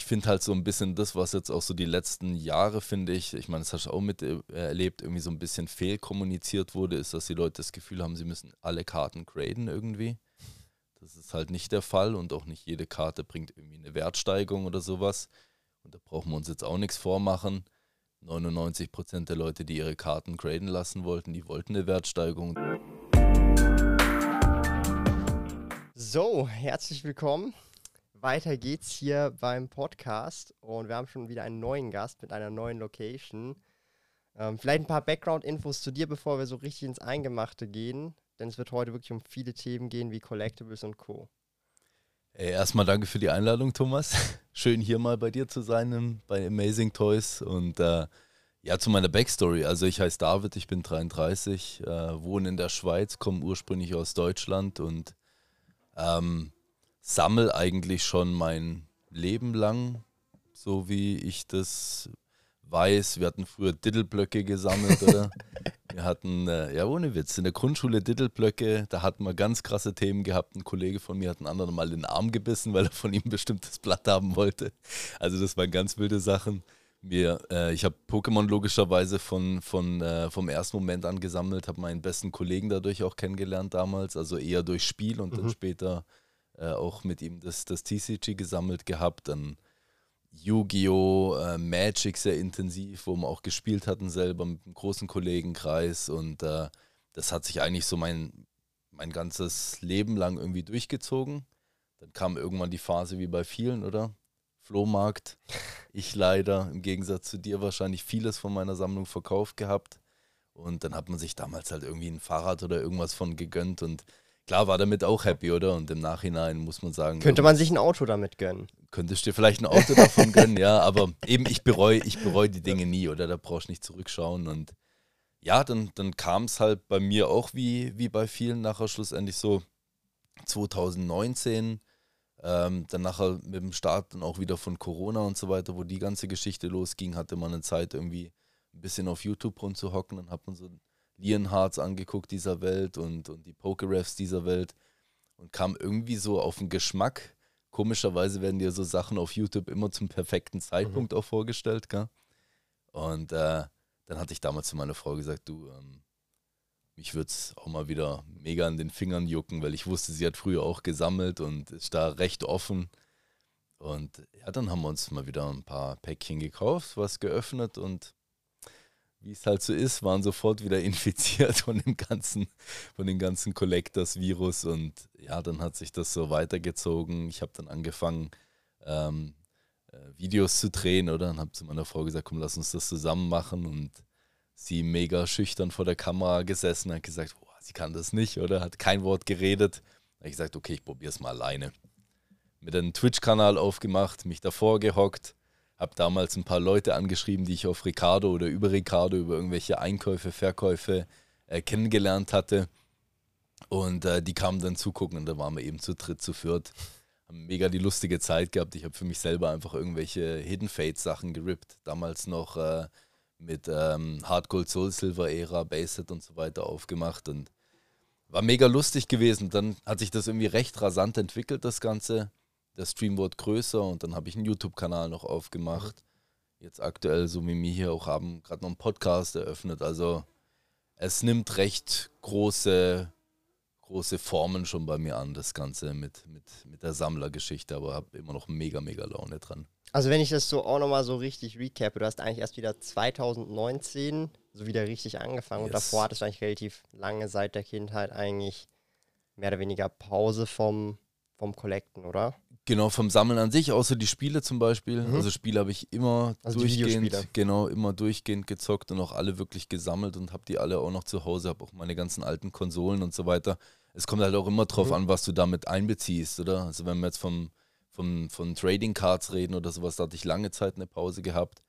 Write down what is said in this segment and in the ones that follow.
ich finde halt so ein bisschen das, was jetzt auch so die letzten Jahre, finde ich, ich meine, das hast du auch mit äh, irgendwie so ein bisschen fehlkommuniziert wurde, ist, dass die Leute das Gefühl haben, sie müssen alle Karten graden irgendwie. Das ist halt nicht der Fall und auch nicht jede Karte bringt irgendwie eine Wertsteigerung oder sowas. Und da brauchen wir uns jetzt auch nichts vormachen. 99% der Leute, die ihre Karten graden lassen wollten, die wollten eine Wertsteigerung. So, herzlich willkommen. Weiter geht's hier beim Podcast und wir haben schon wieder einen neuen Gast mit einer neuen Location. Ähm, vielleicht ein paar Background-Infos zu dir, bevor wir so richtig ins Eingemachte gehen, denn es wird heute wirklich um viele Themen gehen wie Collectibles und Co. Hey, erstmal danke für die Einladung, Thomas. Schön hier mal bei dir zu sein bei Amazing Toys und äh, ja, zu meiner Backstory. Also ich heiße David, ich bin 33, äh, wohne in der Schweiz, komme ursprünglich aus Deutschland und ähm, sammle eigentlich schon mein Leben lang, so wie ich das weiß. Wir hatten früher Diddleblöcke gesammelt, oder? wir hatten, äh, ja ohne Witz, in der Grundschule Diddleblöcke, da hatten wir ganz krasse Themen gehabt. Ein Kollege von mir hat einen anderen mal den Arm gebissen, weil er von ihm ein bestimmtes Blatt haben wollte. Also das waren ganz wilde Sachen. Mir, äh, ich habe Pokémon logischerweise von, von, äh, vom ersten Moment an gesammelt, habe meinen besten Kollegen dadurch auch kennengelernt damals, also eher durch Spiel und mhm. dann später äh, auch mit ihm das, das TCG gesammelt gehabt, dann Yu-Gi-Oh!, äh, Magic sehr intensiv, wo wir auch gespielt hatten selber mit einem großen Kollegenkreis und äh, das hat sich eigentlich so mein, mein ganzes Leben lang irgendwie durchgezogen. Dann kam irgendwann die Phase wie bei vielen, oder? Flohmarkt. Ich leider, im Gegensatz zu dir, wahrscheinlich vieles von meiner Sammlung verkauft gehabt. Und dann hat man sich damals halt irgendwie ein Fahrrad oder irgendwas von gegönnt und Klar war damit auch happy, oder? Und im Nachhinein muss man sagen. Könnte man sich ein Auto damit gönnen? Könntest du dir vielleicht ein Auto davon gönnen, ja. Aber eben, ich bereue ich bereu die Dinge nie, oder? Da brauchst du nicht zurückschauen. Und ja, dann, dann kam es halt bei mir auch wie, wie bei vielen nachher schlussendlich so 2019. Ähm, dann nachher mit dem Start dann auch wieder von Corona und so weiter, wo die ganze Geschichte losging, hatte man eine Zeit irgendwie ein bisschen auf YouTube rumzuhocken. Dann hat man so Leonhards angeguckt dieser Welt und, und die Pokerefs dieser Welt und kam irgendwie so auf den Geschmack. Komischerweise werden dir so Sachen auf YouTube immer zum perfekten Zeitpunkt mhm. auch vorgestellt, gell? Und äh, dann hatte ich damals zu meiner Frau gesagt, du, ähm, mich würde es auch mal wieder mega an den Fingern jucken, weil ich wusste, sie hat früher auch gesammelt und ist da recht offen. Und ja, dann haben wir uns mal wieder ein paar Päckchen gekauft, was geöffnet und wie es halt so ist, waren sofort wieder infiziert von dem ganzen, von dem ganzen Collectors-Virus und ja, dann hat sich das so weitergezogen. Ich habe dann angefangen, ähm, äh, Videos zu drehen, oder? Und habe zu meiner Frau gesagt, komm, lass uns das zusammen machen und sie mega schüchtern vor der Kamera gesessen, hat gesagt, boah, sie kann das nicht, oder? Hat kein Wort geredet. Da habe ich gesagt, okay, ich probiere es mal alleine. Mit einem Twitch-Kanal aufgemacht, mich davor gehockt, habe damals ein paar Leute angeschrieben, die ich auf Ricardo oder über Ricardo, über irgendwelche Einkäufe, Verkäufe äh, kennengelernt hatte. Und äh, die kamen dann zugucken und da waren wir eben zu dritt, zu viert. Haben mega die lustige Zeit gehabt. Ich habe für mich selber einfach irgendwelche Hidden Fate Sachen gerippt. Damals noch äh, mit ähm, Gold Soul Silver Ära, Baseset und so weiter aufgemacht und war mega lustig gewesen. Dann hat sich das irgendwie recht rasant entwickelt, das Ganze der Stream wurde größer und dann habe ich einen YouTube-Kanal noch aufgemacht. Jetzt aktuell, so wie wir hier auch haben, gerade noch einen Podcast eröffnet. Also es nimmt recht große, große Formen schon bei mir an, das Ganze mit, mit, mit der Sammlergeschichte, aber habe immer noch mega, mega Laune dran. Also wenn ich das so auch nochmal so richtig recappe, du hast eigentlich erst wieder 2019 so wieder richtig angefangen yes. und davor hattest du eigentlich relativ lange seit der Kindheit eigentlich mehr oder weniger Pause vom, vom Collecten, oder? Genau, vom Sammeln an sich, außer die Spiele zum Beispiel. Mhm. Also Spiele habe ich immer also durchgehend, genau, immer durchgehend gezockt und auch alle wirklich gesammelt und habe die alle auch noch zu Hause, habe auch meine ganzen alten Konsolen und so weiter. Es kommt halt auch immer drauf mhm. an, was du damit einbeziehst, oder? Also wenn wir jetzt vom, vom, von Trading Cards reden oder sowas, da hatte ich lange Zeit eine Pause gehabt.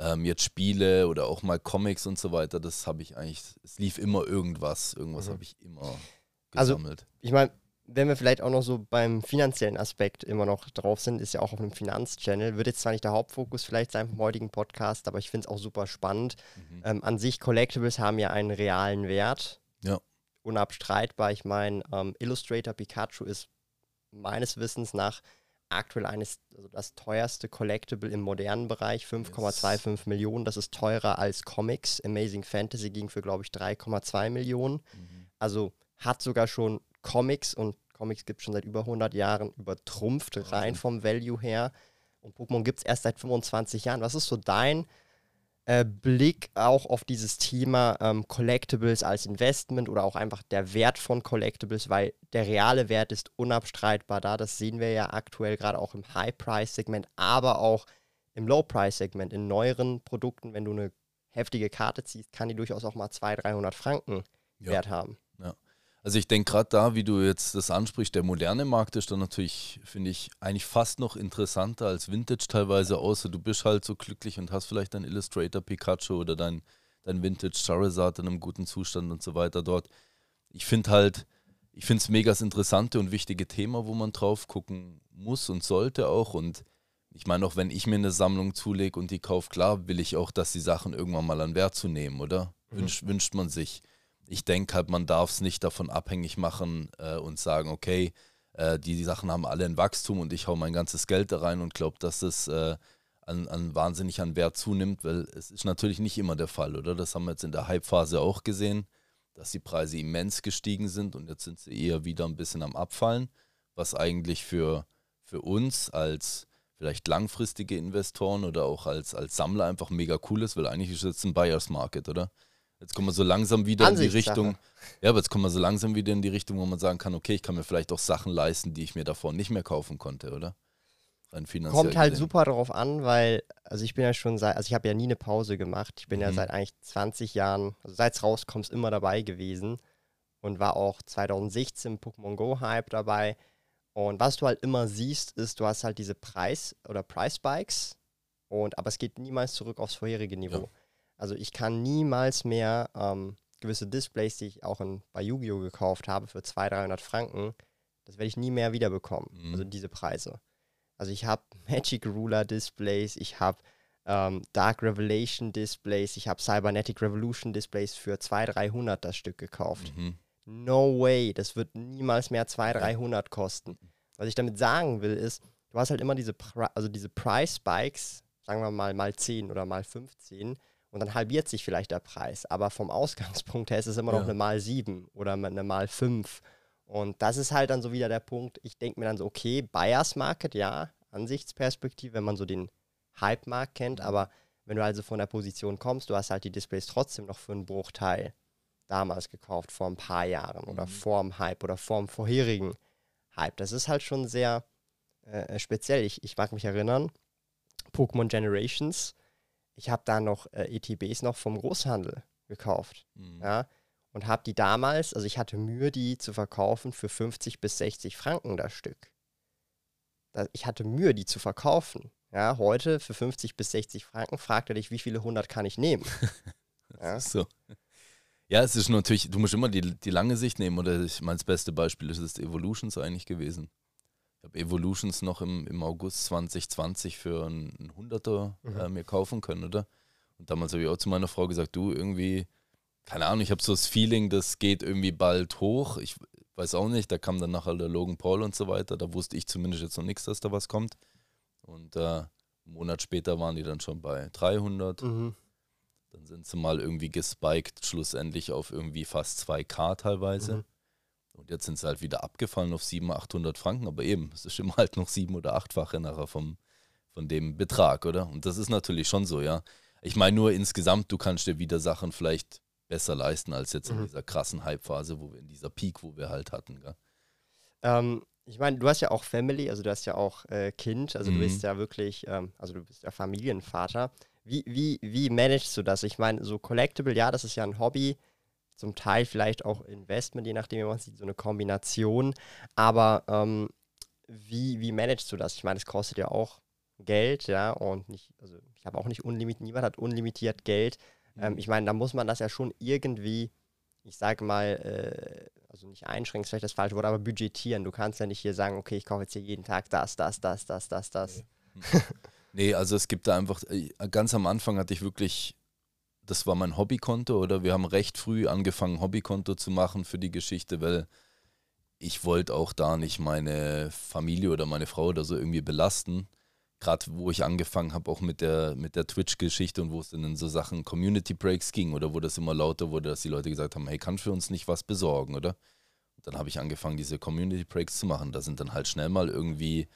Ähm, jetzt Spiele oder auch mal Comics und so weiter, das habe ich eigentlich, es lief immer irgendwas. Irgendwas mhm. habe ich immer also, gesammelt. Also, ich meine, wenn wir vielleicht auch noch so beim finanziellen Aspekt immer noch drauf sind, ist ja auch auf einem Finanzchannel, wird jetzt zwar nicht der Hauptfokus vielleicht sein vom heutigen Podcast, aber ich finde es auch super spannend. Mhm. Ähm, an sich, Collectibles haben ja einen realen Wert. Ja. Unabstreitbar. Ich meine, ähm, Illustrator Pikachu ist meines Wissens nach aktuell eines, also das teuerste Collectible im modernen Bereich, 5,25 yes. Millionen. Das ist teurer als Comics. Amazing Fantasy ging für, glaube ich, 3,2 Millionen. Mhm. Also hat sogar schon Comics und Comics gibt es schon seit über 100 Jahren übertrumpft, rein vom Value her. Und Pokémon gibt es erst seit 25 Jahren. Was ist so dein äh, Blick auch auf dieses Thema ähm, Collectibles als Investment oder auch einfach der Wert von Collectibles, weil der reale Wert ist unabstreitbar da. Das sehen wir ja aktuell gerade auch im High-Price-Segment, aber auch im Low-Price-Segment. In neueren Produkten, wenn du eine heftige Karte ziehst, kann die durchaus auch mal 200, 300 Franken ja. Wert haben. Also ich denke gerade da, wie du jetzt das ansprichst, der moderne Markt ist dann natürlich, finde ich, eigentlich fast noch interessanter als Vintage teilweise, außer du bist halt so glücklich und hast vielleicht dein Illustrator Pikachu oder dein, dein Vintage Charizard in einem guten Zustand und so weiter dort. Ich finde halt, ich finde es mega interessante und wichtige Thema, wo man drauf gucken muss und sollte auch. Und ich meine, auch wenn ich mir eine Sammlung zulege und die kaufe, klar will ich auch, dass die Sachen irgendwann mal an Wert zu nehmen, oder? Mhm. Wünsch, wünscht man sich ich denke halt, man darf es nicht davon abhängig machen äh, und sagen, okay, äh, die, die, Sachen haben alle ein Wachstum und ich hau mein ganzes Geld da rein und glaube, dass es äh, an, an, wahnsinnig an Wert zunimmt, weil es ist natürlich nicht immer der Fall, oder? Das haben wir jetzt in der Hype-Phase auch gesehen, dass die Preise immens gestiegen sind und jetzt sind sie eher wieder ein bisschen am Abfallen, was eigentlich für, für uns als vielleicht langfristige Investoren oder auch als, als Sammler einfach mega cool ist, weil eigentlich ist es jetzt ein Buyers Market, oder? Jetzt kommen wir so langsam wieder in die Richtung. Ja, aber jetzt kommen wir so langsam wieder in die Richtung, wo man sagen kann, okay, ich kann mir vielleicht auch Sachen leisten, die ich mir davor nicht mehr kaufen konnte, oder? Rein finanziell Kommt halt gesehen. super darauf an, weil, also ich bin ja schon seit, also ich habe ja nie eine Pause gemacht. Ich bin mhm. ja seit eigentlich 20 Jahren, also seit es rauskommt, immer dabei gewesen und war auch 2016 Pokémon Go Hype dabei. Und was du halt immer siehst, ist, du hast halt diese Preis- oder Price-Bikes und aber es geht niemals zurück aufs vorherige Niveau. Ja. Also ich kann niemals mehr ähm, gewisse Displays, die ich auch in, bei Yu-Gi-Oh! gekauft habe, für 200, 300 Franken, das werde ich nie mehr wiederbekommen. Mhm. Also diese Preise. Also ich habe Magic Ruler Displays, ich habe ähm, Dark Revelation Displays, ich habe Cybernetic Revolution Displays für 200, 300 das Stück gekauft. Mhm. No way, das wird niemals mehr 200, 300 kosten. Was ich damit sagen will, ist, du hast halt immer diese, Pri also diese Price Spikes, sagen wir mal mal 10 oder mal 15, und dann halbiert sich vielleicht der Preis. Aber vom Ausgangspunkt her ist es immer ja. noch eine mal 7 oder eine mal 5. Und das ist halt dann so wieder der Punkt. Ich denke mir dann so, okay, Buyers Market, ja, Ansichtsperspektive, wenn man so den Hype-Markt kennt, aber wenn du also von der Position kommst, du hast halt die Displays trotzdem noch für einen Bruchteil damals gekauft, vor ein paar Jahren oder mhm. vor dem Hype oder vor dem vorherigen Hype. Das ist halt schon sehr äh, speziell. Ich, ich mag mich erinnern, Pokémon Generations ich habe da noch äh, ETBs noch vom Großhandel gekauft. Mhm. Ja, und habe die damals, also ich hatte Mühe, die zu verkaufen für 50 bis 60 Franken das Stück. Da, ich hatte Mühe, die zu verkaufen. Ja, heute für 50 bis 60 Franken fragt er dich, wie viele 100 kann ich nehmen? ja. So. Ja, es ist natürlich, du musst immer die, die lange Sicht nehmen. Oder ich meine, das beste Beispiel ist das Evolutions eigentlich gewesen. Ich habe Evolutions noch im, im August 2020 für einen Hunderter mhm. äh, mir kaufen können, oder? Und damals habe ich auch zu meiner Frau gesagt, du irgendwie, keine Ahnung, ich habe so das Feeling, das geht irgendwie bald hoch. Ich weiß auch nicht, da kam dann nachher der Logan Paul und so weiter. Da wusste ich zumindest jetzt noch nichts, dass da was kommt. Und äh, einen Monat später waren die dann schon bei 300. Mhm. Dann sind sie mal irgendwie gespiked, schlussendlich auf irgendwie fast 2K teilweise. Mhm. Und jetzt sind sie halt wieder abgefallen auf 700, 800 Franken, aber eben, es ist immer halt noch sieben- oder achtfache nachher vom, von dem Betrag, oder? Und das ist natürlich schon so, ja. Ich meine nur insgesamt, du kannst dir wieder Sachen vielleicht besser leisten als jetzt in mhm. dieser krassen Hype-Phase, wo wir in dieser Peak, wo wir halt hatten? Ähm, ich meine, du hast ja auch Family, also du hast ja auch äh, Kind, also mhm. du bist ja wirklich, ähm, also du bist ja Familienvater. Wie, wie, wie managst du das? Ich meine, so Collectible, ja, das ist ja ein Hobby zum Teil vielleicht auch Investment, je nachdem, wie man sieht, so eine Kombination. Aber ähm, wie, wie managst du das? Ich meine, es kostet ja auch Geld, ja, und nicht, also ich habe auch nicht unlimitiert, niemand hat unlimitiert Geld. Ähm, mhm. Ähm, ich meine, da muss man das ja schon irgendwie, ich sage mal, äh, also nicht einschränken, ist vielleicht das falsche Wort, aber budgetieren. Du kannst ja nicht hier sagen, okay, ich kaufe jetzt hier jeden Tag das, das, das, das, das, das. Nee, nee also es gibt da einfach, äh, ganz am Anfang hatte ich wirklich das war mein Hobbykonto oder wir haben recht früh angefangen, Hobbykonto zu machen für die Geschichte, weil ich wollte auch da nicht meine Familie oder meine Frau oder so irgendwie belasten. Gerade wo ich angefangen habe, auch mit der, mit der Twitch-Geschichte und wo es dann in so Sachen Community Breaks ging oder wo das immer lauter wurde, dass die Leute gesagt haben, hey, kannst du für uns nicht was besorgen, oder? Und dann habe ich angefangen, diese Community Breaks zu machen. Da sind dann halt schnell mal irgendwie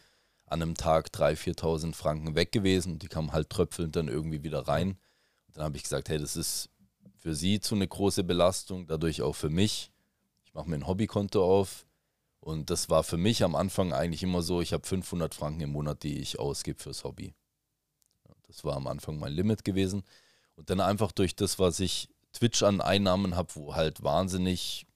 an einem Tag 3.000, 4.000 Franken weg gewesen die kamen halt tröpfelnd dann irgendwie wieder rein. Dann habe ich gesagt, hey, das ist für sie zu eine große Belastung, dadurch auch für mich. Ich mache mir ein Hobbykonto auf, und das war für mich am Anfang eigentlich immer so, ich habe 500 Franken im Monat, die ich ausgebe fürs Hobby. Das war am Anfang mein Limit gewesen. Und dann einfach durch das, was ich Twitch an Einnahmen habe, wo halt wahnsinnig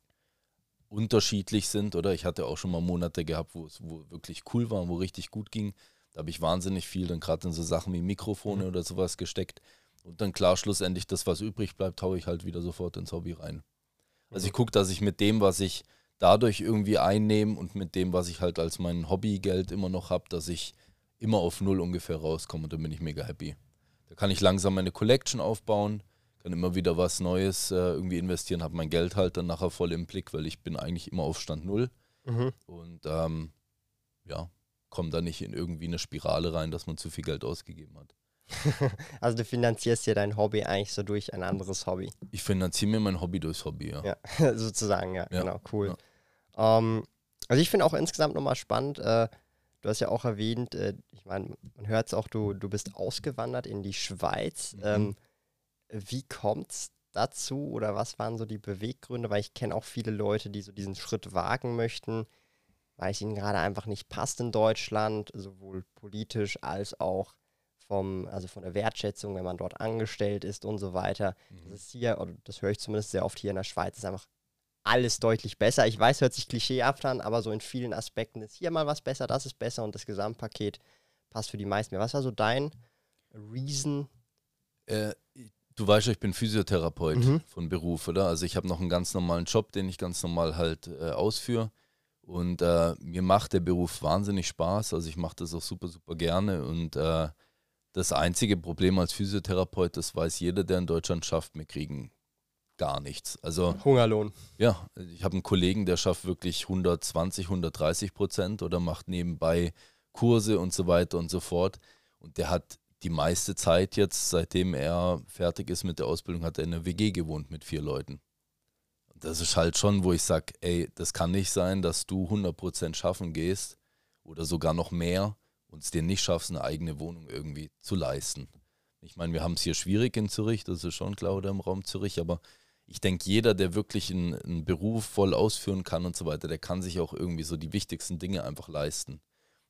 unterschiedlich sind, oder ich hatte auch schon mal Monate gehabt, wo es wo wirklich cool war, wo richtig gut ging. Da habe ich wahnsinnig viel dann gerade in so Sachen wie Mikrofone mhm. oder sowas gesteckt. Und dann klar, schlussendlich das, was übrig bleibt, haue ich halt wieder sofort ins Hobby rein. Also ich gucke, dass ich mit dem, was ich dadurch irgendwie einnehmen und mit dem, was ich halt als mein Hobbygeld immer noch habe, dass ich immer auf Null ungefähr rauskomme und dann bin ich mega happy. Da kann ich langsam meine Collection aufbauen, kann immer wieder was Neues äh, irgendwie investieren, habe mein Geld halt dann nachher voll im Blick, weil ich bin eigentlich immer auf Stand Null mhm. und ähm, ja, komme da nicht in irgendwie eine Spirale rein, dass man zu viel Geld ausgegeben hat. also du finanzierst ja dein Hobby eigentlich so durch ein anderes Hobby. Ich finanziere mir mein Hobby durchs Hobby, ja. Ja, sozusagen, ja, ja. genau, cool. Ja. Ähm, also ich finde auch insgesamt nochmal spannend, äh, du hast ja auch erwähnt, äh, ich meine, man hört es auch, du, du bist ausgewandert in die Schweiz. Mhm. Ähm, wie kommt es dazu oder was waren so die Beweggründe? Weil ich kenne auch viele Leute, die so diesen Schritt wagen möchten, weil es ihnen gerade einfach nicht passt in Deutschland, sowohl politisch als auch vom, also von der Wertschätzung, wenn man dort angestellt ist und so weiter. Mhm. Das ist hier, oder das höre ich zumindest sehr oft hier in der Schweiz, ist einfach alles deutlich besser. Ich weiß, hört sich klischeehaft an, aber so in vielen Aspekten ist hier mal was besser, das ist besser und das Gesamtpaket passt für die meisten mehr. Was war so dein Reason? Äh, du weißt ja, ich bin Physiotherapeut mhm. von Beruf, oder? Also ich habe noch einen ganz normalen Job, den ich ganz normal halt äh, ausführe. Und äh, mir macht der Beruf wahnsinnig Spaß. Also ich mache das auch super, super gerne. Und äh, das einzige Problem als Physiotherapeut, das weiß jeder, der in Deutschland schafft, wir kriegen gar nichts. Also Hungerlohn. Ja, ich habe einen Kollegen, der schafft wirklich 120, 130 Prozent oder macht nebenbei Kurse und so weiter und so fort. Und der hat die meiste Zeit jetzt, seitdem er fertig ist mit der Ausbildung, hat er in einer WG gewohnt mit vier Leuten. Das ist halt schon, wo ich sage, ey, das kann nicht sein, dass du 100 Prozent schaffen gehst oder sogar noch mehr und es dir nicht schaffst, eine eigene Wohnung irgendwie zu leisten. Ich meine, wir haben es hier schwierig in Zürich, das ist schon klar, oder im Raum Zürich, aber ich denke, jeder, der wirklich einen, einen, Beruf voll ausführen kann und so weiter, der kann sich auch irgendwie so die wichtigsten Dinge einfach leisten.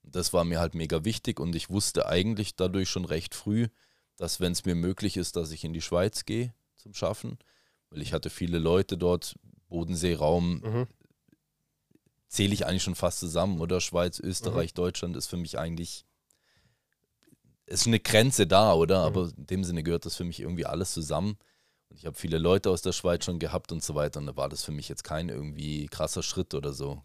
Und das war mir halt mega wichtig und ich wusste eigentlich dadurch schon recht früh, dass wenn es mir möglich ist, dass ich in die Schweiz gehe zum Schaffen, weil ich hatte viele Leute dort, Bodenseeraum, mhm. Zähle ich eigentlich schon fast zusammen, oder? Schweiz, Österreich, mhm. Deutschland ist für mich eigentlich, ist eine Grenze da, oder? Mhm. Aber in dem Sinne gehört das für mich irgendwie alles zusammen. Und ich habe viele Leute aus der Schweiz schon gehabt und so weiter. Und da war das für mich jetzt kein irgendwie krasser Schritt oder so.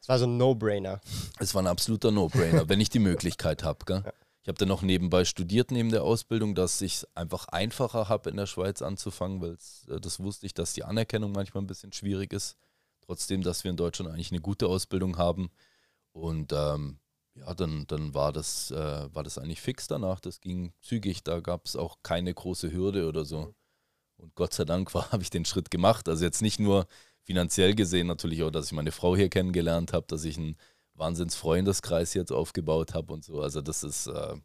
Es war so ein No-Brainer. Es war ein absoluter No-Brainer, wenn ich die Möglichkeit habe. Ja. Ich habe dann noch nebenbei studiert neben der Ausbildung, dass ich es einfach einfacher habe, in der Schweiz anzufangen, weil äh, das wusste ich, dass die Anerkennung manchmal ein bisschen schwierig ist. Trotzdem, dass wir in Deutschland eigentlich eine gute Ausbildung haben. Und ähm, ja, dann, dann war, das, äh, war das eigentlich fix danach. Das ging zügig. Da gab es auch keine große Hürde oder so. Mhm. Und Gott sei Dank habe ich den Schritt gemacht. Also jetzt nicht nur finanziell gesehen, natürlich auch, dass ich meine Frau hier kennengelernt habe, dass ich einen Wahnsinnsfreundeskreis jetzt aufgebaut habe und so. Also das ist, äh,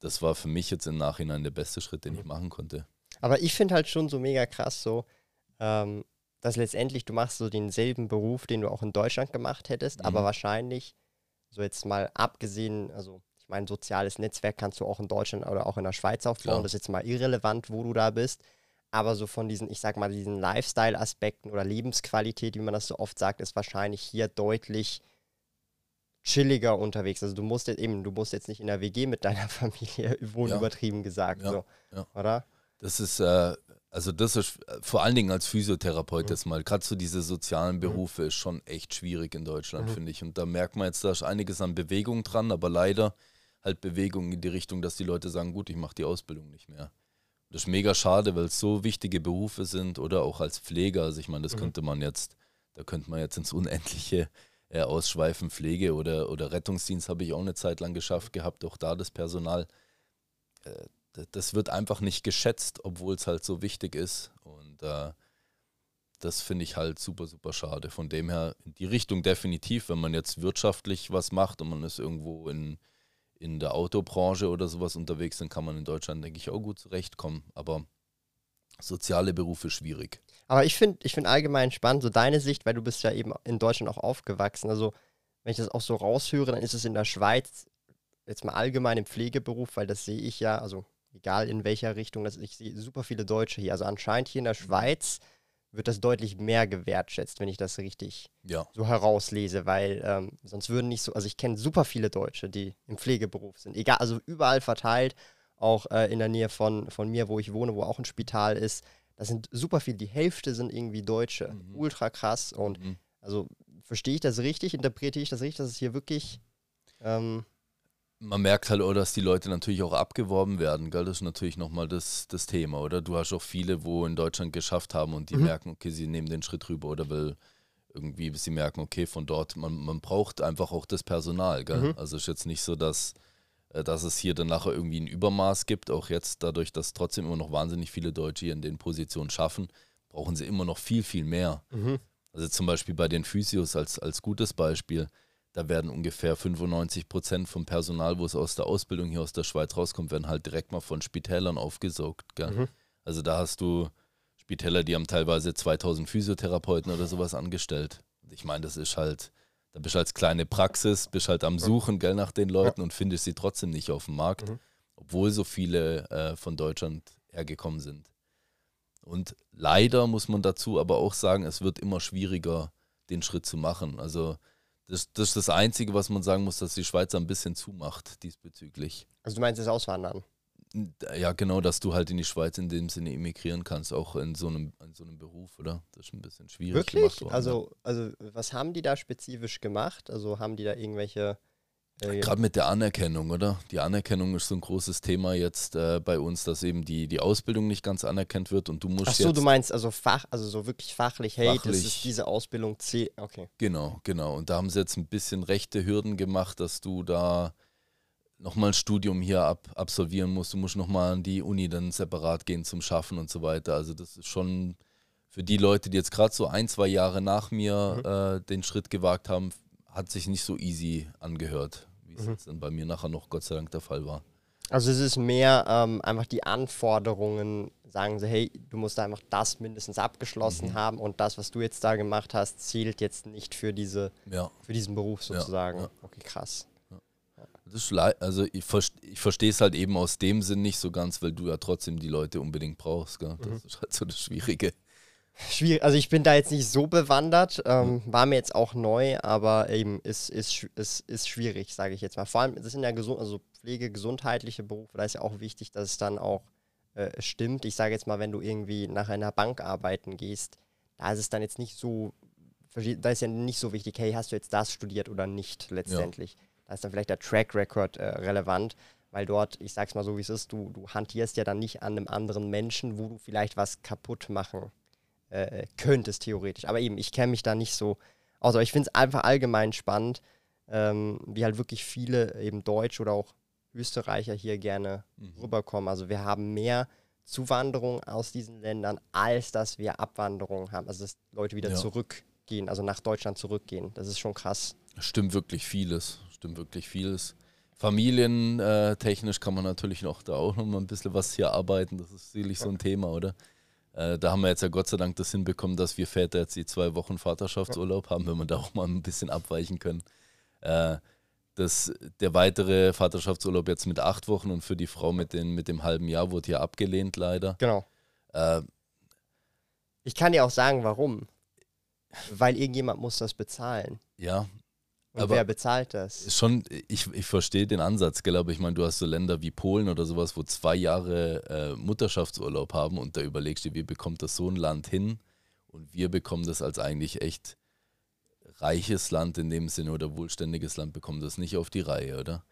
das war für mich jetzt im Nachhinein der beste Schritt, den ich machen konnte. Aber ich finde halt schon so mega krass so, ähm, dass letztendlich du machst so denselben Beruf, den du auch in Deutschland gemacht hättest, mhm. aber wahrscheinlich, so jetzt mal abgesehen, also ich meine, soziales Netzwerk kannst du auch in Deutschland oder auch in der Schweiz aufbauen. Klar. Das ist jetzt mal irrelevant, wo du da bist. Aber so von diesen, ich sag mal, diesen Lifestyle-Aspekten oder Lebensqualität, wie man das so oft sagt, ist wahrscheinlich hier deutlich chilliger unterwegs. Also du musst jetzt eben, du musst jetzt nicht in der WG mit deiner Familie wohnen, ja. übertrieben gesagt, ja. so, ja. oder? Das ist, äh, also das ist vor allen Dingen als Physiotherapeut mhm. jetzt mal, gerade so diese sozialen. Berufe mhm. ist schon echt schwierig in Deutschland, mhm. finde ich. Und da merkt man jetzt, da ist einiges an Bewegung dran, aber leider halt Bewegung in die Richtung, dass die Leute sagen, gut, ich mache die Ausbildung nicht mehr. Das ist mega schade, weil es so wichtige Berufe sind oder auch als Pfleger. Also ich meine, das mhm. könnte man jetzt da könnte man jetzt ins Unendliche äh, ausschweifen. Pflege oder, oder Rettungsdienst habe ich auch eine Zeit lang geschafft gehabt, auch da das Personal. Äh, das wird einfach nicht geschätzt, obwohl es halt so wichtig ist. Und äh, das finde ich halt super, super schade. Von dem her in die Richtung definitiv, wenn man jetzt wirtschaftlich was macht und man ist irgendwo in, in der Autobranche oder sowas unterwegs, dann kann man in Deutschland, denke ich, auch gut zurechtkommen. Aber soziale Berufe schwierig. Aber ich finde ich find allgemein spannend, so deine Sicht, weil du bist ja eben in Deutschland auch aufgewachsen. Also, wenn ich das auch so raushöre, dann ist es in der Schweiz jetzt mal allgemein im Pflegeberuf, weil das sehe ich ja, also egal in welcher Richtung, das, ich sehe super viele Deutsche hier. Also anscheinend hier in der Schweiz wird das deutlich mehr gewertschätzt, wenn ich das richtig ja. so herauslese, weil ähm, sonst würden nicht so, also ich kenne super viele Deutsche, die im Pflegeberuf sind, egal, also überall verteilt, auch äh, in der Nähe von, von mir, wo ich wohne, wo auch ein Spital ist, da sind super viele, die Hälfte sind irgendwie Deutsche, mhm. ultra krass und mhm. also verstehe ich das richtig, interpretiere ich das richtig, dass es hier wirklich ähm, man merkt halt auch, dass die Leute natürlich auch abgeworben werden, gell? Das ist natürlich nochmal das, das Thema, oder? Du hast auch viele, wo in Deutschland geschafft haben und die mhm. merken, okay, sie nehmen den Schritt rüber oder will irgendwie, sie merken, okay, von dort, man, man braucht einfach auch das Personal, gell? Mhm. Also ist jetzt nicht so, dass, äh, dass es hier dann nachher irgendwie ein Übermaß gibt, auch jetzt dadurch, dass trotzdem immer noch wahnsinnig viele Deutsche hier in den Positionen schaffen, brauchen sie immer noch viel, viel mehr. Mhm. Also zum Beispiel bei den Physios als, als gutes Beispiel da werden ungefähr 95 Prozent vom Personal, wo es aus der Ausbildung hier aus der Schweiz rauskommt, werden halt direkt mal von Spitälern aufgesaugt. Mhm. Also da hast du Spitäler, die haben teilweise 2000 Physiotherapeuten oder sowas angestellt. Ich meine, das ist halt, da bist du als kleine Praxis, bist halt am Suchen, gell, nach den Leuten ja. und findest sie trotzdem nicht auf dem Markt, mhm. obwohl so viele äh, von Deutschland hergekommen sind. Und leider muss man dazu aber auch sagen, es wird immer schwieriger, den Schritt zu machen. Also das, das ist das Einzige, was man sagen muss, dass die Schweiz ein bisschen zumacht diesbezüglich. Also du meinst das Auswandern? Ja, genau, dass du halt in die Schweiz in dem Sinne emigrieren kannst, auch in so einem, in so einem Beruf, oder? Das ist ein bisschen schwierig. Wirklich? Worden, also, also, was haben die da spezifisch gemacht? Also haben die da irgendwelche äh, Gerade mit der Anerkennung, oder? Die Anerkennung ist so ein großes Thema jetzt äh, bei uns, dass eben die, die Ausbildung nicht ganz anerkannt wird und du musst. Ach so, du meinst also Fach, also so wirklich fachlich, hey, fachlich, das ist diese Ausbildung C, okay. Genau, genau. Und da haben sie jetzt ein bisschen rechte Hürden gemacht, dass du da nochmal ein Studium hier ab, absolvieren musst. Du musst nochmal an die Uni dann separat gehen zum Schaffen und so weiter. Also das ist schon für die Leute, die jetzt gerade so ein, zwei Jahre nach mir mhm. äh, den Schritt gewagt haben, hat sich nicht so easy angehört, wie es mhm. jetzt dann bei mir nachher noch Gott sei Dank der Fall war. Also es ist mehr ähm, einfach die Anforderungen, sagen sie, hey, du musst einfach das mindestens abgeschlossen mhm. haben und das, was du jetzt da gemacht hast, zählt jetzt nicht für diese, ja. für diesen Beruf sozusagen. Ja, ja. Okay, krass. Das ist also ich, ich verstehe es halt eben aus dem Sinn nicht so ganz, weil du ja trotzdem die Leute unbedingt brauchst. Gell? Das mhm. ist halt so das Schwierige. Schwierig, also ich bin da jetzt nicht so bewandert, ähm, war mir jetzt auch neu, aber eben ist, ist, ist, ist schwierig, sage ich jetzt mal. Vor allem, das sind ja gesund, also Pflege, gesundheitliche Berufe, da ist ja auch wichtig, dass es dann auch äh, stimmt. Ich sage jetzt mal, wenn du irgendwie nach einer Bank arbeiten gehst, da ist es dann jetzt nicht so, da ist ja nicht so wichtig, hey, hast du jetzt das studiert oder nicht letztendlich. Ja. Da ist dann vielleicht der Track Record äh, relevant, weil dort, ich sag's mal so, wie es ist, du, du hantierst ja dann nicht an einem anderen Menschen, wo du vielleicht was kaputt machen äh, könntest, theoretisch. Aber eben, ich kenne mich da nicht so aus. Aber ich finde es einfach allgemein spannend, ähm, wie halt wirklich viele eben Deutsche oder auch Österreicher hier gerne mhm. rüberkommen. Also wir haben mehr Zuwanderung aus diesen Ländern, als dass wir Abwanderung haben. Also dass Leute wieder ja. zurückgehen, also nach Deutschland zurückgehen. Das ist schon krass. Stimmt wirklich vieles. Stimmt wirklich vieles. Familientechnisch kann man natürlich noch da auch noch mal ein bisschen was hier arbeiten. Das ist sicherlich so ein Thema, oder? Äh, da haben wir jetzt ja Gott sei Dank das hinbekommen, dass wir Väter jetzt die zwei Wochen Vaterschaftsurlaub haben, wenn wir da auch mal ein bisschen abweichen können. Äh, das, der weitere Vaterschaftsurlaub jetzt mit acht Wochen und für die Frau mit, den, mit dem halben Jahr wurde hier abgelehnt, leider. Genau. Äh, ich kann dir auch sagen, warum. Weil irgendjemand muss das bezahlen. Ja, und aber wer bezahlt das? Schon, ich, ich verstehe den Ansatz, gell? aber ich meine, du hast so Länder wie Polen oder sowas, wo zwei Jahre äh, Mutterschaftsurlaub haben und da überlegst du, wie bekommt das so ein Land hin? Und wir bekommen das als eigentlich echt reiches Land in dem Sinne oder wohlständiges Land bekommen das nicht auf die Reihe, oder?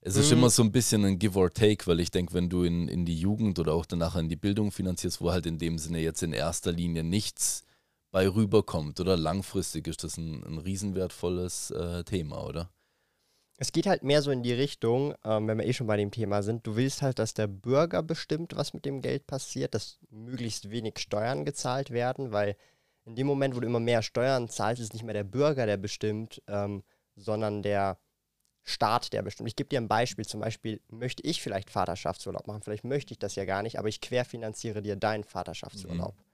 Es ist mhm. immer so ein bisschen ein Give or Take, weil ich denke, wenn du in, in die Jugend oder auch danach in die Bildung finanzierst, wo halt in dem Sinne jetzt in erster Linie nichts bei rüberkommt, oder? Langfristig ist das ein, ein riesenwertvolles äh, Thema, oder? Es geht halt mehr so in die Richtung, ähm, wenn wir eh schon bei dem Thema sind, du willst halt, dass der Bürger bestimmt, was mit dem Geld passiert, dass möglichst wenig Steuern gezahlt werden, weil in dem Moment, wo du immer mehr Steuern zahlst, ist es nicht mehr der Bürger, der bestimmt, ähm, sondern der Staat, der bestimmt. Ich gebe dir ein Beispiel. Zum Beispiel möchte ich vielleicht Vaterschaftsurlaub machen. Vielleicht möchte ich das ja gar nicht, aber ich querfinanziere dir deinen Vaterschaftsurlaub. Mhm.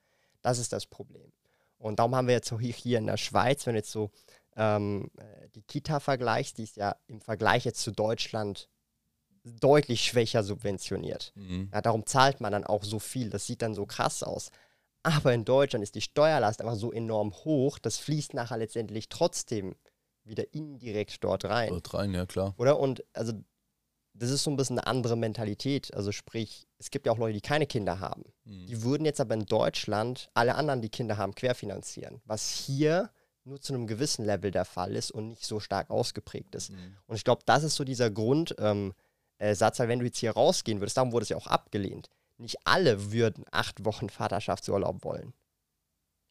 Das ist das Problem. Und darum haben wir jetzt so hier in der Schweiz, wenn du jetzt so ähm, äh, die Kita vergleichst, die ist ja im Vergleich jetzt zu Deutschland deutlich schwächer subventioniert. Mhm. Ja, darum zahlt man dann auch so viel. Das sieht dann so krass aus. Aber in Deutschland ist die Steuerlast einfach so enorm hoch, das fließt nachher letztendlich trotzdem wieder indirekt dort rein. Dort rein, ja klar. Oder? Und also das ist so ein bisschen eine andere Mentalität. Also sprich, es gibt ja auch Leute, die keine Kinder haben. Mhm. Die würden jetzt aber in Deutschland alle anderen, die Kinder haben, querfinanzieren. Was hier nur zu einem gewissen Level der Fall ist und nicht so stark ausgeprägt ist. Mhm. Und ich glaube, das ist so dieser Grundsatz, ähm, äh, weil wenn du jetzt hier rausgehen würdest, darum wurde es ja auch abgelehnt. Nicht alle würden acht Wochen Vaterschaftsurlaub wollen.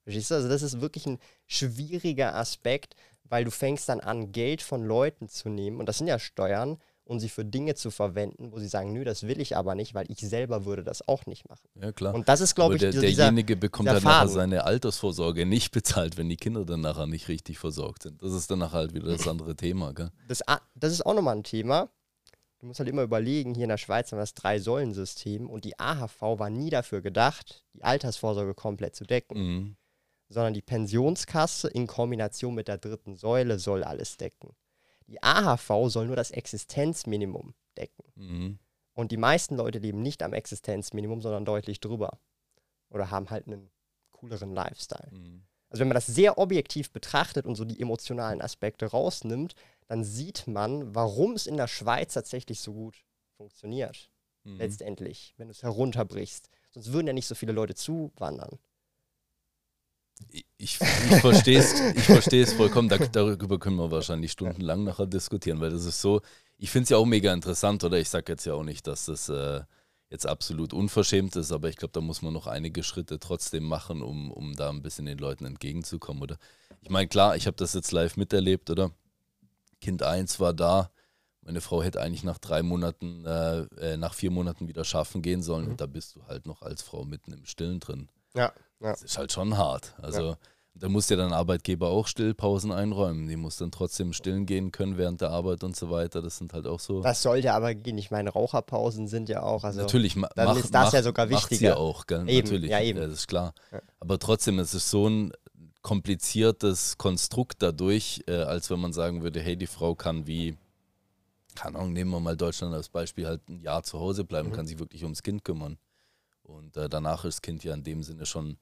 Verstehst du? Also das ist wirklich ein schwieriger Aspekt, weil du fängst dann an, Geld von Leuten zu nehmen, und das sind ja Steuern, und sie für Dinge zu verwenden, wo sie sagen, nö, das will ich aber nicht, weil ich selber würde das auch nicht machen. Ja, klar. Und das ist, glaube ich, der, dieser, derjenige bekommt dann nachher seine Altersvorsorge nicht bezahlt, wenn die Kinder dann nachher nicht richtig versorgt sind. Das ist dann nachher halt wieder das andere Thema, gell? Das, das ist auch nochmal ein Thema. Du musst halt immer überlegen, hier in der Schweiz haben wir das Drei-Säulen-System und die AHV war nie dafür gedacht, die Altersvorsorge komplett zu decken. Mhm. Sondern die Pensionskasse in Kombination mit der dritten Säule soll alles decken. Die AHV soll nur das Existenzminimum decken. Mhm. Und die meisten Leute leben nicht am Existenzminimum, sondern deutlich drüber. Oder haben halt einen cooleren Lifestyle. Mhm. Also wenn man das sehr objektiv betrachtet und so die emotionalen Aspekte rausnimmt, dann sieht man, warum es in der Schweiz tatsächlich so gut funktioniert. Mhm. Letztendlich, wenn du es herunterbrichst. Sonst würden ja nicht so viele Leute zuwandern. Ich, ich verstehe es ich versteh's vollkommen. Da, darüber können wir wahrscheinlich stundenlang nachher diskutieren, weil das ist so, ich finde es ja auch mega interessant, oder? Ich sage jetzt ja auch nicht, dass das äh, jetzt absolut unverschämt ist, aber ich glaube, da muss man noch einige Schritte trotzdem machen, um, um da ein bisschen den Leuten entgegenzukommen, oder? Ich meine, klar, ich habe das jetzt live miterlebt, oder? Kind 1 war da. Meine Frau hätte eigentlich nach drei Monaten, äh, äh, nach vier Monaten wieder schaffen gehen sollen mhm. und da bist du halt noch als Frau mitten im Stillen drin. Ja. Ja. Das ist halt schon hart. Also ja. da muss ja dann Arbeitgeber auch Stillpausen einräumen. Die muss dann trotzdem stillen gehen können während der Arbeit und so weiter. Das sind halt auch so. Das sollte aber gehen. Ich meine, Raucherpausen sind ja auch. Also Natürlich, ma dann mach, ist das mach, ja sogar wichtiger. ja auch, gell? Eben. Natürlich. Ja, eben. Ja, das ist klar. Aber trotzdem, es ist so ein kompliziertes Konstrukt dadurch, äh, als wenn man sagen würde, hey, die Frau kann wie, keine Ahnung, nehmen wir mal Deutschland als Beispiel, halt ein Jahr zu Hause bleiben, mhm. kann sich wirklich ums Kind kümmern. Und äh, danach ist das Kind ja in dem Sinne schon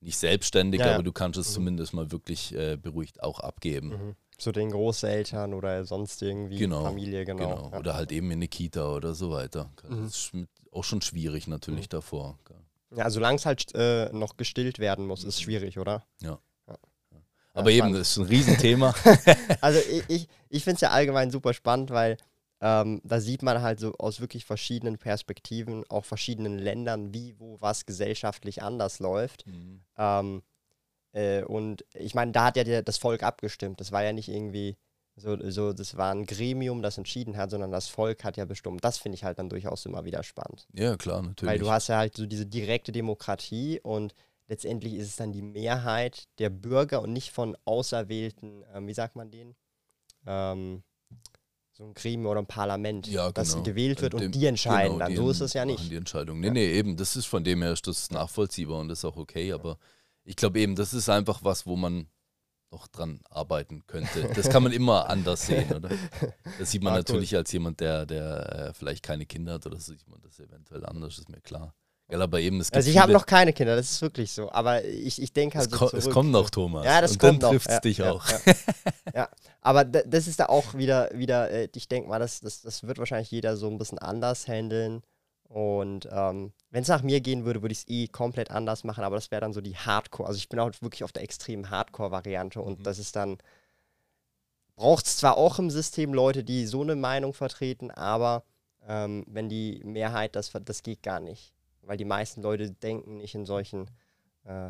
nicht selbstständig, ja, aber du kannst es mhm. zumindest mal wirklich äh, beruhigt auch abgeben. Mhm. Zu den Großeltern oder sonst irgendwie genau, Familie, genau. genau. Ja. Oder halt eben in eine Kita oder so weiter. Mhm. Das ist auch schon schwierig natürlich mhm. davor. Ja, solange es halt äh, noch gestillt werden muss, ist mhm. schwierig, oder? Ja. Aber eben, das ist ein Riesenthema. also ich, ich, ich finde es ja allgemein super spannend, weil ähm, da sieht man halt so aus wirklich verschiedenen Perspektiven, auch verschiedenen Ländern, wie, wo, was gesellschaftlich anders läuft. Mhm. Ähm, äh, und ich meine, da hat ja das Volk abgestimmt. Das war ja nicht irgendwie so, so, das war ein Gremium, das entschieden hat, sondern das Volk hat ja bestimmt. Das finde ich halt dann durchaus immer wieder spannend. Ja, klar, natürlich. Weil du hast ja halt so diese direkte Demokratie und letztendlich ist es dann die Mehrheit der Bürger und nicht von auserwählten, ähm, wie sagt man denen? Ähm, so ein Gremium oder ein Parlament, ja, das genau. gewählt wird und dem, die entscheiden genau, dann. So ist es ja nicht. Die Entscheidung. Nee, ja. nee, eben, das ist von dem her ist das nachvollziehbar und das ist auch okay, aber ich glaube eben, das ist einfach was, wo man noch dran arbeiten könnte. Das kann man immer anders sehen, oder? Das sieht man ah, natürlich cool. als jemand, der, der äh, vielleicht keine Kinder hat, oder sieht man das eventuell anders, ist mir klar. Ja, aber eben, es gibt also ich habe noch keine Kinder, das ist wirklich so. Aber ich, ich denke halt es so ko Es kommt noch, Thomas. Ja, das Und kommt dann trifft es ja, dich ja, auch. Ja, ja. aber das ist da auch wieder, wieder äh, ich denke mal, das, das, das wird wahrscheinlich jeder so ein bisschen anders handeln. Und ähm, wenn es nach mir gehen würde, würde ich es eh komplett anders machen, aber das wäre dann so die Hardcore. Also ich bin auch wirklich auf der extremen Hardcore-Variante und mhm. das ist dann, braucht es zwar auch im System Leute, die so eine Meinung vertreten, aber ähm, wenn die Mehrheit das, das geht gar nicht weil die meisten Leute denken nicht in solchen äh,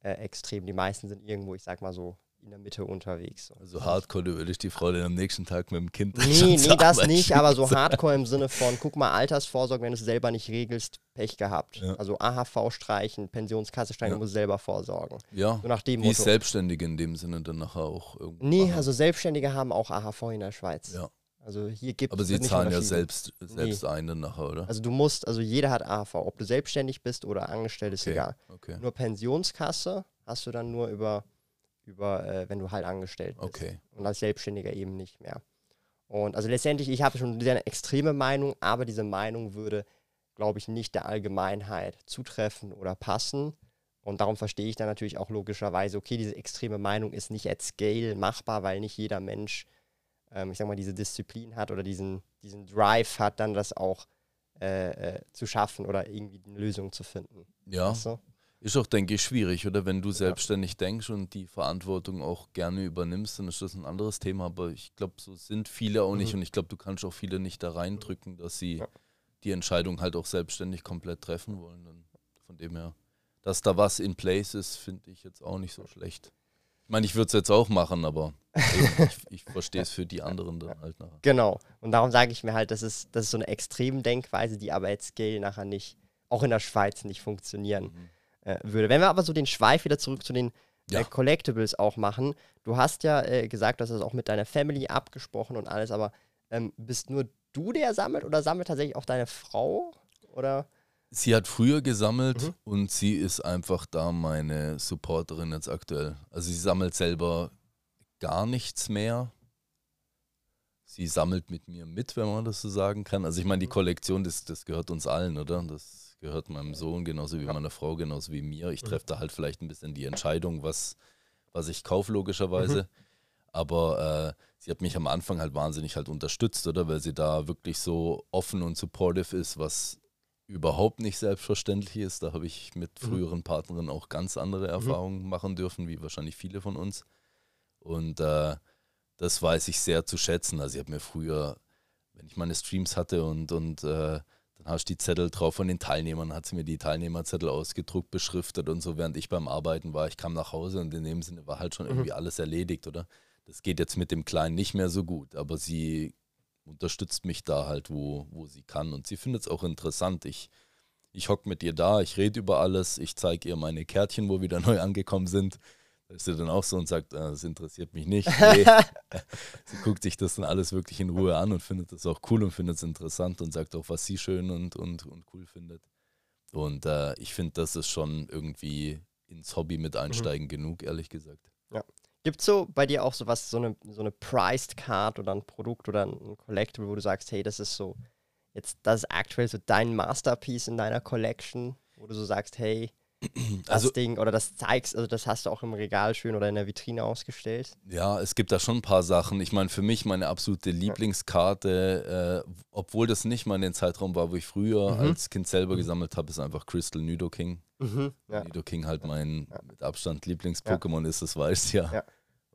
äh, extrem. Die meisten sind irgendwo, ich sag mal so, in der Mitte unterwegs. Also Hardcore, du würdest die Frau dann am nächsten Tag mit dem Kind. Nee, nee, das nicht, aber so Hardcore im Sinne von, guck mal, Altersvorsorge, wenn du es selber nicht regelst, Pech gehabt. Ja. Also AHV streichen, Pensionskasse streichen, ja. du musst selber vorsorgen. Ja, so nach dem wie Motto. Selbstständige in dem Sinne dann nachher auch irgendwie. Nee, also Selbstständige haben auch AHV in der Schweiz. Ja. Also hier gibt Aber sie zahlen ja selbst, selbst nee. ein dann nachher, oder? Also du musst, also jeder hat AHV, ob du selbstständig bist oder angestellt, ist okay. egal. Okay. Nur Pensionskasse hast du dann nur über über, äh, wenn du halt angestellt bist. Okay. Und als Selbstständiger eben nicht mehr. Und also letztendlich, ich habe schon eine extreme Meinung, aber diese Meinung würde, glaube ich, nicht der Allgemeinheit zutreffen oder passen. Und darum verstehe ich dann natürlich auch logischerweise, okay, diese extreme Meinung ist nicht at scale machbar, weil nicht jeder Mensch, ähm, ich sag mal, diese Disziplin hat oder diesen, diesen Drive hat, dann das auch äh, äh, zu schaffen oder irgendwie eine Lösung zu finden. Ja. Weißt du? Ist auch, denke ich, schwierig, oder? Wenn du selbstständig ja. denkst und die Verantwortung auch gerne übernimmst, dann ist das ein anderes Thema. Aber ich glaube, so sind viele auch nicht. Mhm. Und ich glaube, du kannst auch viele nicht da reindrücken, dass sie ja. die Entscheidung halt auch selbstständig komplett treffen wollen. Und von dem her, dass da was in place ist, finde ich jetzt auch nicht so schlecht. Ich meine, ich würde es jetzt auch machen, aber ich, ich verstehe es für die anderen dann halt nachher. Genau. Und darum sage ich mir halt, das ist, das ist so eine extreme Denkweise, die aber at Scale nachher nicht, auch in der Schweiz nicht funktionieren. Mhm äh, würde. Wenn wir aber so den Schweif wieder zurück zu den äh, ja. äh, Collectibles auch machen, du hast ja äh, gesagt, du hast das auch mit deiner Family abgesprochen und alles, aber ähm, bist nur du der sammelt oder sammelt tatsächlich auch deine Frau? Oder? Sie hat früher gesammelt mhm. und sie ist einfach da meine Supporterin jetzt aktuell. Also sie sammelt selber gar nichts mehr. Sie sammelt mit mir mit, wenn man das so sagen kann. Also ich meine, die mhm. Kollektion, das, das gehört uns allen, oder? Das gehört meinem Sohn genauso wie meiner Frau, genauso wie mir. Ich mhm. treffe da halt vielleicht ein bisschen die Entscheidung, was, was ich kaufe, logischerweise. Mhm. Aber äh, sie hat mich am Anfang halt wahnsinnig halt unterstützt, oder? Weil sie da wirklich so offen und supportive ist, was überhaupt nicht selbstverständlich ist. Da habe ich mit mhm. früheren Partnerinnen auch ganz andere Erfahrungen mhm. machen dürfen, wie wahrscheinlich viele von uns. Und äh, das weiß ich sehr zu schätzen. Also, sie hat mir früher, wenn ich meine Streams hatte und, und äh, dann hast du die Zettel drauf von den Teilnehmern, hat sie mir die Teilnehmerzettel ausgedruckt, beschriftet und so, während ich beim Arbeiten war. Ich kam nach Hause und in dem Sinne war halt schon mhm. irgendwie alles erledigt, oder? Das geht jetzt mit dem Kleinen nicht mehr so gut, aber sie unterstützt mich da halt, wo, wo sie kann und sie findet es auch interessant. Ich, ich hocke mit ihr da, ich rede über alles, ich zeige ihr meine Kärtchen, wo wir wieder neu angekommen sind. Da ist sie dann auch so und sagt, ah, das interessiert mich nicht. Nee. sie guckt sich das dann alles wirklich in Ruhe an und findet das auch cool und findet es interessant und sagt auch, was sie schön und, und, und cool findet. Und äh, ich finde, das ist schon irgendwie ins Hobby mit einsteigen mhm. genug, ehrlich gesagt. Ja. Gibt es so bei dir auch sowas, so eine, so eine Priced Card oder ein Produkt oder ein Collectible, wo du sagst, hey, das ist so, jetzt, das ist aktuell so dein Masterpiece in deiner Collection, wo du so sagst, hey, das also, Ding oder das zeigst, also das hast du auch im Regal schön oder in der Vitrine ausgestellt. Ja, es gibt da schon ein paar Sachen. Ich meine, für mich meine absolute Lieblingskarte, äh, obwohl das nicht mal in den Zeitraum war, wo ich früher mhm. als Kind selber mhm. gesammelt habe, ist einfach Crystal Nido King. Mhm, ja. Nido King halt mein ja. mit Abstand Lieblings-Pokémon ja. ist, das weiß ja. ja.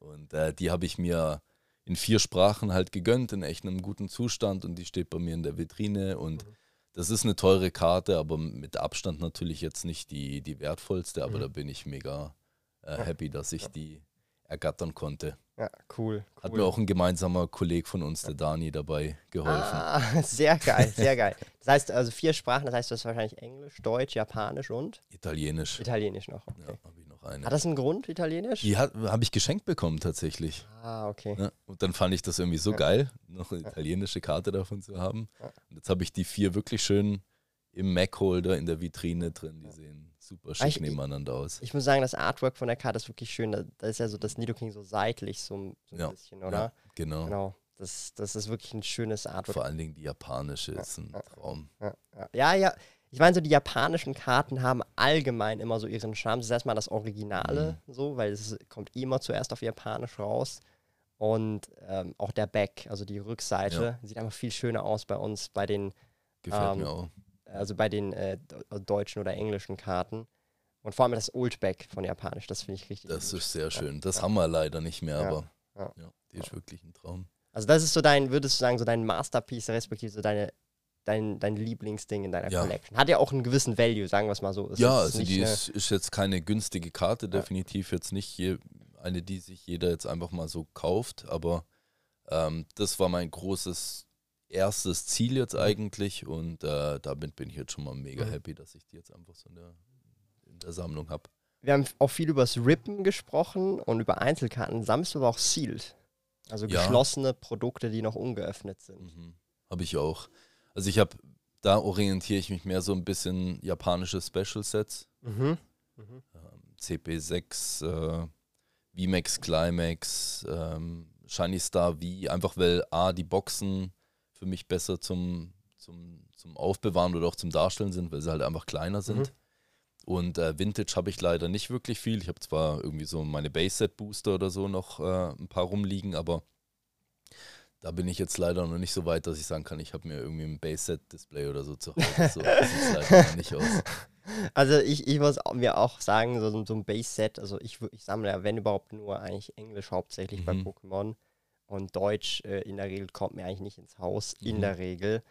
Und äh, die habe ich mir in vier Sprachen halt gegönnt, in echt einem guten Zustand und die steht bei mir in der Vitrine und mhm das ist eine teure Karte, aber mit Abstand natürlich jetzt nicht die, die wertvollste, aber mhm. da bin ich mega äh, happy, dass ich die ergattern konnte. Ja, cool, cool. Hat mir auch ein gemeinsamer Kollege von uns, der Dani, dabei geholfen. Ah, sehr geil, sehr geil. Das heißt also vier Sprachen, das heißt, du hast wahrscheinlich Englisch, Deutsch, Japanisch und? Italienisch. Italienisch noch. Okay. Ja, noch eine. Hat das einen Grund, Italienisch? Die habe ich geschenkt bekommen tatsächlich. Ah, okay. Ja, und dann fand ich das irgendwie so ja. geil, noch eine italienische Karte davon zu haben. Und jetzt habe ich die vier wirklich schön im Mac-Holder in der Vitrine drin. Die sehen super schick ich, nebeneinander aus. Ich muss sagen, das Artwork von der Karte ist wirklich schön. Da, da ist ja so das Nidoking so seitlich, so, so ein ja, bisschen, oder? Genau. genau. Das, das ist wirklich ein schönes Artwork. Vor allen Dingen die japanische ist ein Traum. Ja, ja. Ich meine, so die japanischen Karten haben allgemein immer so ihren Charme. Das ist erstmal das Originale, mhm. so, weil es kommt immer zuerst auf Japanisch raus. Und ähm, auch der Back, also die Rückseite, ja. sieht einfach viel schöner aus bei uns, bei den Gefällt ähm, mir auch also bei den äh, deutschen oder englischen Karten. Und vor allem das Oldback von Japanisch, das finde ich richtig Das gut. ist sehr schön. Das ja. haben wir leider nicht mehr, aber ja, die ist wirklich ein Traum. Also das ist so dein, würdest du sagen, so dein Masterpiece, respektive so deine dein, dein Lieblingsding in deiner Ja. Collection? Hat ja auch einen gewissen Value, sagen wir es mal so. Es ja, also die ist, ist jetzt keine günstige Karte, definitiv jetzt nicht je, eine, die sich jeder jetzt einfach mal so kauft, aber ähm, das war mein großes erstes Ziel jetzt eigentlich und äh, damit bin ich jetzt schon mal mega Mhm. happy, dass ich die jetzt einfach so in der, in der Sammlung habe. Wir haben auch viel über das Rippen gesprochen und über Einzelkarten. Sammelst du aber auch Sealed? Also Ja. geschlossene Produkte, die noch ungeöffnet sind. Mhm. Habe ich auch. Also ich habe, da orientiere ich mich mehr so ein bisschen japanische Special Sets. Mhm. Mhm. ähm, CP6, äh, VMAX Climax, ähm, Shiny Star V, einfach weil A, die Boxen für mich besser zum, zum, zum Aufbewahren oder auch zum Darstellen sind, weil sie halt einfach kleiner sind. Und äh, Vintage habe ich leider nicht wirklich viel. Ich habe zwar irgendwie so meine Base-Set-Booster oder so noch äh, ein paar rumliegen, aber da bin ich jetzt leider noch nicht so weit, dass ich sagen kann, ich habe mir irgendwie ein Base-Set-Display oder so zu Hause. So sieht es leider noch nicht aus. Also ich, ich muss mir auch sagen, so, so ein Base-Set, also ich, ich sammle ja, wenn überhaupt, nur eigentlich Englisch hauptsächlich bei Mhm. Pokémon. Und Deutsch äh, in der Regel kommt mir eigentlich nicht ins Haus, in Mhm. der Regel.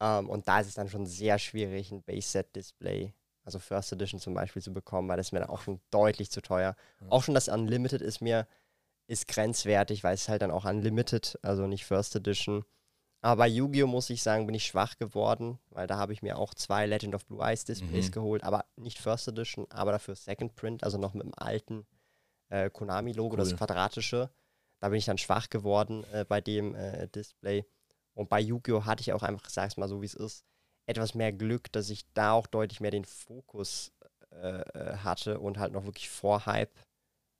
Ähm, und da ist es dann schon sehr schwierig, ein Base-Set-Display, also First Edition zum Beispiel, zu bekommen, weil das mir dann auch schon deutlich zu teuer. Ja. Auch schon das Unlimited ist mir ist grenzwertig, weil es halt dann auch Unlimited, also nicht First Edition. Aber bei Yu-Gi-Oh! muss ich sagen, bin ich schwach geworden, weil da habe ich mir auch zwei Legend of Blue Eyes Displays Mhm. geholt, aber nicht First Edition, aber dafür Second Print, also noch mit dem alten äh, Konami-Logo, das Cool. quadratische. Da bin ich dann schwach geworden äh, bei dem äh, Display. Und bei Yu-Gi-Oh! hatte ich auch einfach, sag's mal so wie es ist, etwas mehr Glück, dass ich da auch deutlich mehr den Fokus äh, äh, hatte und halt noch wirklich vor Hype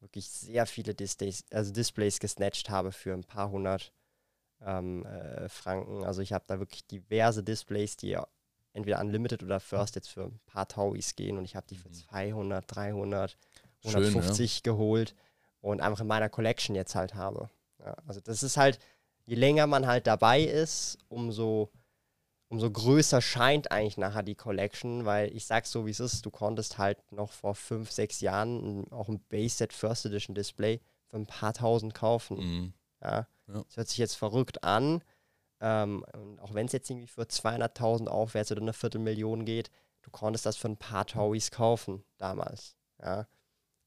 wirklich sehr viele Displays, also Displays gesnatcht habe für ein paar hundert ähm, äh, Franken. Also ich habe da wirklich diverse Displays, die ja entweder unlimited oder first jetzt für ein paar Tauis gehen und ich habe die für Mhm. 200, 300, Schön, 150 geholt und einfach in meiner Collection jetzt halt habe. Ja, also das ist halt, je länger man halt dabei ist, umso, umso größer scheint eigentlich nachher die Collection, weil ich sag's so wie es ist, du konntest halt noch vor fünf, sechs Jahren ein- auch ein Base-Set First Edition Display für ein paar tausend kaufen. Mhm. Ja. Ja. Das hört sich jetzt verrückt an. Ähm, und auch wenn es jetzt irgendwie für 200.000 aufwärts oder eine Viertelmillion geht, du konntest das für ein paar Tauis kaufen damals. Ja.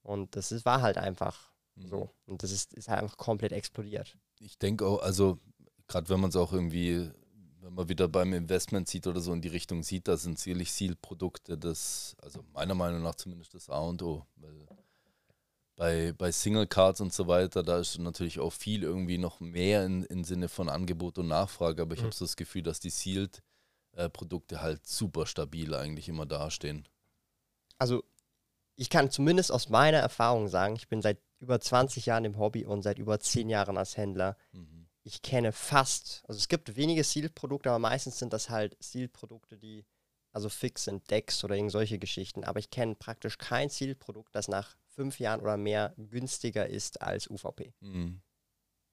Und das ist, war halt einfach Mhm. so. Und das ist, ist halt einfach komplett explodiert. Ich denke auch, also gerade wenn man es auch irgendwie, wenn man wieder beim Investment sieht oder so in die Richtung sieht, da sind sicherlich Seal-Produkte das, also meiner Meinung nach zumindest das A und O. Weil bei, bei Single Cards und so weiter, da ist natürlich auch viel irgendwie noch mehr in, im Sinne von Angebot und Nachfrage, aber ich Mhm. habe so das Gefühl, dass die Sealed-Produkte halt super stabil eigentlich immer dastehen. Also, ich kann zumindest aus meiner Erfahrung sagen, ich bin seit über 20 Jahren im Hobby und seit über 10 Jahren als Händler. Mhm. Ich kenne fast, also es gibt wenige Sealed-Produkte, aber meistens sind das halt Sealed-Produkte, die also fix sind, Decks oder irgend solche Geschichten. Aber ich kenne praktisch kein Sealed-Produkt, das nach fünf Jahren oder mehr günstiger ist als UVP. Mhm.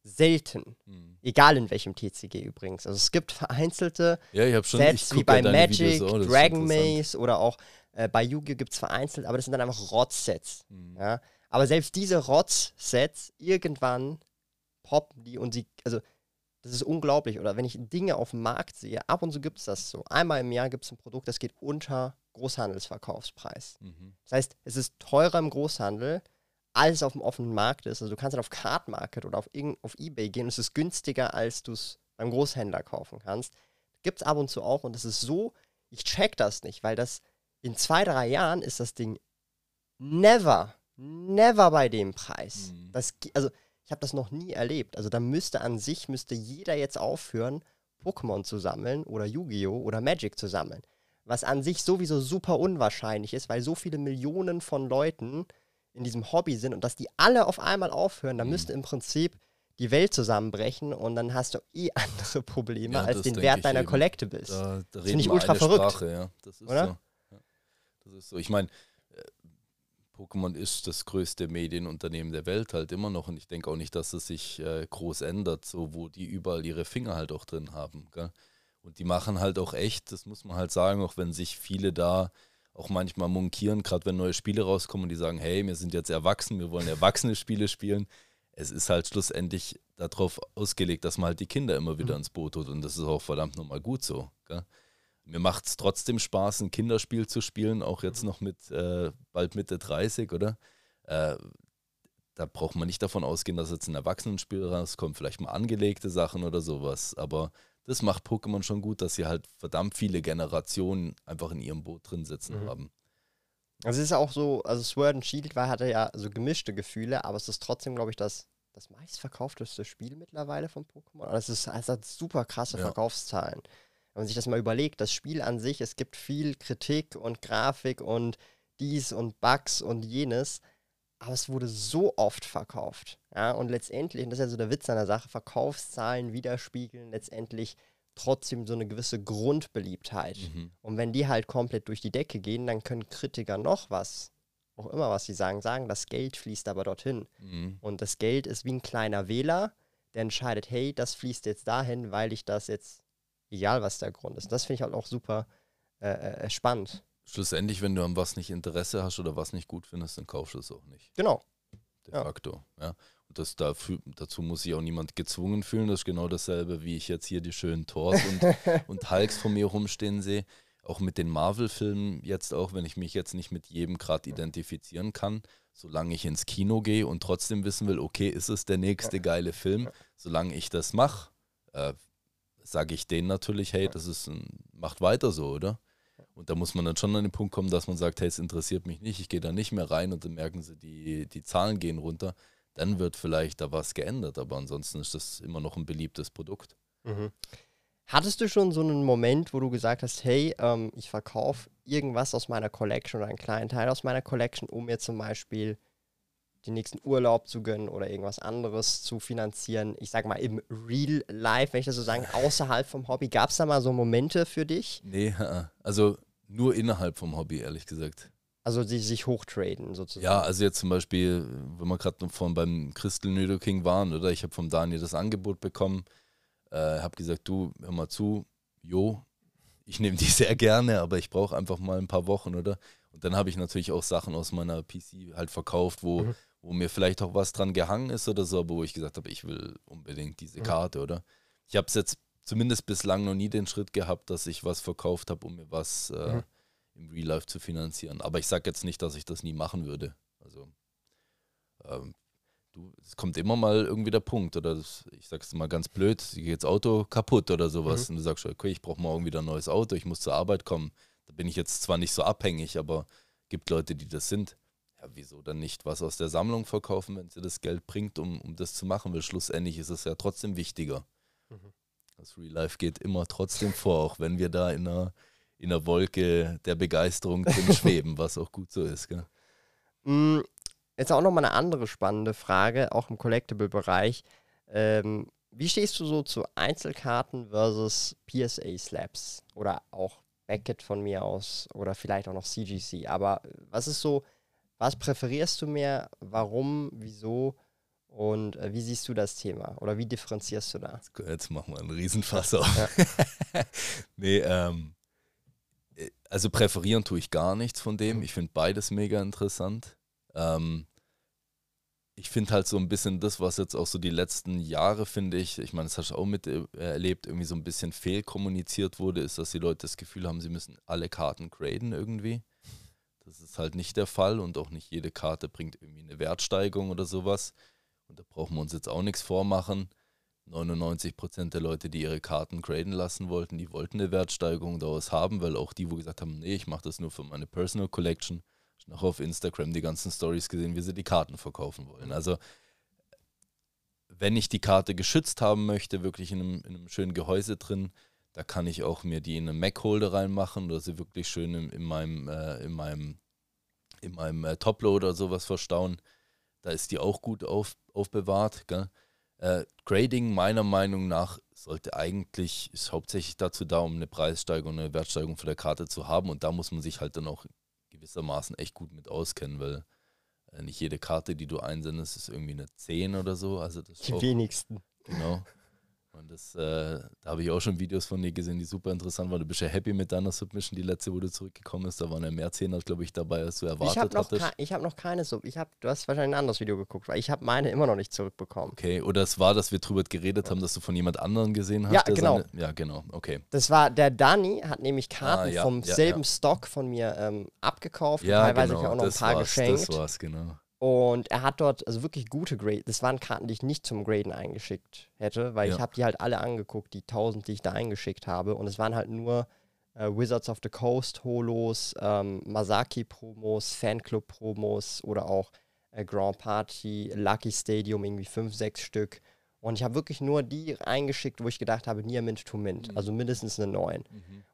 Selten. Mhm. Egal in welchem TCG übrigens. Also es gibt vereinzelte Ja, schon Sets wie bei ja Magic, auch, Dragon. Maze oder auch äh, bei Yu-Gi-Oh! gibt es vereinzelt, aber das sind dann einfach Rotz-Sets. Mhm. Ja? Aber selbst diese Rotz-Sets, irgendwann poppen die und sie, also das ist unglaublich. Oder wenn ich Dinge auf dem Markt sehe, ab und zu gibt es das so. Einmal im Jahr gibt es ein Produkt, das geht unter Großhandelsverkaufspreis. Mhm. Das heißt, es ist teurer im Großhandel, als es auf dem offenen Markt ist. Also du kannst dann auf Card Market oder auf, auf Ebay gehen und es ist günstiger, als du es beim Großhändler kaufen kannst. Gibt es ab und zu auch und es ist so, ich check das nicht, weil das in zwei, drei Jahren ist das Ding never, never bei dem Preis. Mhm. Das, also ich habe das noch nie erlebt. Also da müsste an sich, müsste jeder jetzt aufhören, Pokémon zu sammeln oder Yu-Gi-Oh! oder Magic zu sammeln. Was an sich sowieso super unwahrscheinlich ist, weil so viele Millionen von Leuten in diesem Hobby sind und dass die alle auf einmal aufhören, da Mhm. müsste im Prinzip die Welt zusammenbrechen und dann hast du eh andere Probleme Ja, als das den Wert deiner eben. Collectibles. Da, da Finde reden ich ultra verrückt. Sprache, ja. Das ist Oder? so. Ja. Das ist so. Ich meine, Pokémon ist das größte Medienunternehmen der Welt halt immer noch und ich denke auch nicht, dass es sich äh, groß ändert, so wo die überall ihre Finger halt auch drin haben. Gell? Und die machen halt auch echt, das muss man halt sagen, auch wenn sich viele da auch manchmal munkieren, gerade wenn neue Spiele rauskommen und die sagen, hey, wir sind jetzt erwachsen, wir wollen erwachsene Spiele spielen. Es ist halt schlussendlich darauf ausgelegt, dass man halt die Kinder immer wieder Mhm. ins Boot holt und das ist auch verdammt nochmal gut so. Gell? Mir macht es trotzdem Spaß, ein Kinderspiel zu spielen, auch jetzt noch mit äh, bald Mitte 30, oder? Äh, da braucht man nicht davon ausgehen, dass jetzt ein Erwachsenenspiel rauskommt, vielleicht mal angelegte Sachen oder sowas. Aber das macht Pokémon schon gut, dass sie halt verdammt viele Generationen einfach in ihrem Boot drin sitzen mhm. haben. Also es ist auch so, also Sword and Shield war, hatte ja so gemischte Gefühle, aber es ist trotzdem, glaube ich, das, das meistverkaufteste Spiel mittlerweile von Pokémon. Also es, ist, es hat super krasse ja. Verkaufszahlen. Wenn man sich das mal überlegt, das Spiel an sich, es gibt viel Kritik und Grafik und dies und Bugs und jenes, aber es wurde so oft verkauft. Ja, und letztendlich, und das ist ja so der Witz an der Sache, Verkaufszahlen widerspiegeln letztendlich trotzdem so eine gewisse Grundbeliebtheit. Mhm. Und wenn die halt komplett durch die Decke gehen, dann können Kritiker noch was, auch immer was sie sagen, sagen, das Geld fließt aber dorthin. Mhm. Und das Geld ist wie ein kleiner Wähler, der entscheidet, hey, das fließt jetzt dahin, weil ich das jetzt, egal was der Grund ist. Das finde ich halt auch super äh, äh, spannend. Schlussendlich, wenn du an was nicht Interesse hast oder was nicht gut findest, dann kaufst du es auch nicht. Genau. De ja. facto, ja. Und das dafür, dazu muss sich auch niemand gezwungen fühlen. Das ist genau dasselbe, wie ich jetzt hier die schönen Thors und, und Hulks vor mir rumstehen sehe. Auch mit den Marvel-Filmen jetzt auch, wenn ich mich jetzt nicht mit jedem gerade identifizieren kann, solange ich ins Kino gehe und trotzdem wissen will, okay, ist es der nächste geile Film, solange ich das mache, äh, sage ich denen natürlich, hey, das ist ein, macht weiter so, oder? Und da muss man dann schon an den Punkt kommen, dass man sagt, hey, es interessiert mich nicht, ich gehe da nicht mehr rein und dann merken sie, die, die Zahlen gehen runter. Dann wird vielleicht da was geändert, aber ansonsten ist das immer noch ein beliebtes Produkt. Mhm. Hattest du schon so einen Moment, wo du gesagt hast, hey, ähm, ich verkaufe irgendwas aus meiner Collection oder einen kleinen Teil aus meiner Collection, um mir zum Beispiel den nächsten Urlaub zu gönnen oder irgendwas anderes zu finanzieren? Ich sage mal im Real Life, wenn ich das so sagen, außerhalb vom Hobby. Gab es da mal so Momente für dich? Nee, also nur innerhalb vom Hobby, ehrlich gesagt. Also die sich hochtraden sozusagen. Ja, also jetzt zum Beispiel, wenn wir gerade von beim Crystal Noodle King waren, oder ich habe vom Daniel das Angebot bekommen, äh, habe gesagt, du, hör mal zu, jo, ich nehme die sehr gerne, aber ich brauche einfach mal ein paar Wochen, oder? Und dann habe ich natürlich auch Sachen aus meiner PC halt verkauft, wo, mhm. wo mir vielleicht auch was dran gehangen ist oder so, aber wo ich gesagt habe, ich will unbedingt diese mhm. Karte, oder? Ich habe es jetzt zumindest bislang noch nie den Schritt gehabt, dass ich was verkauft habe, um mir was äh, mhm. im Real Life zu finanzieren. Aber ich sage jetzt nicht, dass ich das nie machen würde. Also ähm, du, es kommt immer mal irgendwie der Punkt, oder das, ich sag's mal ganz blöd, geht das Auto kaputt oder sowas. Mhm. Und du sagst, okay, ich brauche morgen wieder ein neues Auto, ich muss zur Arbeit kommen. Da bin ich jetzt zwar nicht so abhängig, aber gibt Leute, die das sind. Ja, wieso dann nicht was aus der Sammlung verkaufen, wenn sie das Geld bringt, um, um das zu machen? Weil schlussendlich ist es ja trotzdem wichtiger. Mhm. Das Real Life geht immer trotzdem vor, auch wenn wir da in einer, in einer Wolke der Begeisterung drin schweben, was auch gut so ist. Gell? Mm, jetzt auch nochmal eine andere spannende Frage, auch im Collectible-Bereich. Ähm, wie stehst du so zu Einzelkarten versus PSA-Slaps oder auch Beckett von mir aus oder vielleicht auch noch CGC? Aber was ist so, was präferierst du mehr? Warum? Wieso? Und äh, wie siehst du das Thema? Oder wie differenzierst du da? Jetzt machen wir einen Riesenfass auf. Ja. nee, ähm, äh, also präferieren tue ich gar nichts von dem. Mhm. Ich finde beides mega interessant. Ähm, ich finde halt so ein bisschen das, was jetzt auch so die letzten Jahre, finde ich, ich meine, das hast du auch mit äh, irgendwie so ein bisschen fehlkommuniziert wurde, ist, dass die Leute das Gefühl haben, sie müssen alle Karten graden irgendwie. Das ist halt nicht der Fall und auch nicht jede Karte bringt irgendwie eine Wertsteigerung oder sowas. Und da brauchen wir uns jetzt auch nichts vormachen. 99% der Leute, die ihre Karten graden lassen wollten, die wollten eine Wertsteigerung daraus haben, weil auch die, wo gesagt haben, nee, ich mache das nur für meine Personal Collection, noch auf Instagram die ganzen Stories gesehen, wie sie die Karten verkaufen wollen. Also wenn ich die Karte geschützt haben möchte, wirklich in einem, in einem schönen Gehäuse drin, da kann ich auch mir die in eine Mac-Holder reinmachen oder sie wirklich schön in, in meinem, äh, in meinem, in meinem äh, Toploader sowas verstauen. Da ist die auch gut auf, aufbewahrt. Äh, Grading meiner Meinung nach sollte eigentlich, ist hauptsächlich dazu da, um eine Preissteigerung, eine Wertsteigerung für der Karte zu haben. Und da muss man sich halt dann auch gewissermaßen echt gut mit auskennen, weil äh, nicht jede Karte, die du einsendest, ist irgendwie eine 10 oder so. Also das die wenigsten. Genau. Und das, äh, da habe ich auch schon Videos von dir gesehen, die super interessant waren. Du bist ja happy mit deiner Submission, die letzte, wo du zurückgekommen bist. Da waren ja mehr Zehner, glaube ich, dabei, als du erwartet ich habe noch, hattest. ich hab noch keine Sub. Ich hab, du hast wahrscheinlich ein anderes Video geguckt, weil ich habe meine immer noch nicht zurückbekommen. Okay, oder es war, dass wir drüber geredet haben, dass du von jemand anderem gesehen hast. Ja, der genau. Seine, ja, genau. Okay. Das war, der Danny hat nämlich Karten Ah, ja, vom ja, selben ja. Stock von mir ähm, abgekauft. Ja, teilweise genau. auch noch ein das paar war's, geschenkt. Das war's, genau. Und er hat dort also wirklich gute Grades. Das waren Karten, die ich nicht zum Graden eingeschickt hätte, weil ich Ja. habe die halt alle angeguckt, die 1000, die ich da eingeschickt habe. Und es waren halt nur äh, Wizards of the Coast Holos, ähm, Masaki Promos, Fanclub Promos oder auch äh, Grand Party, Lucky Stadium, irgendwie fünf, sechs Stück. Und ich habe wirklich nur die eingeschickt, wo ich gedacht habe, Near Mint to Mint, Mhm. also mindestens eine 9.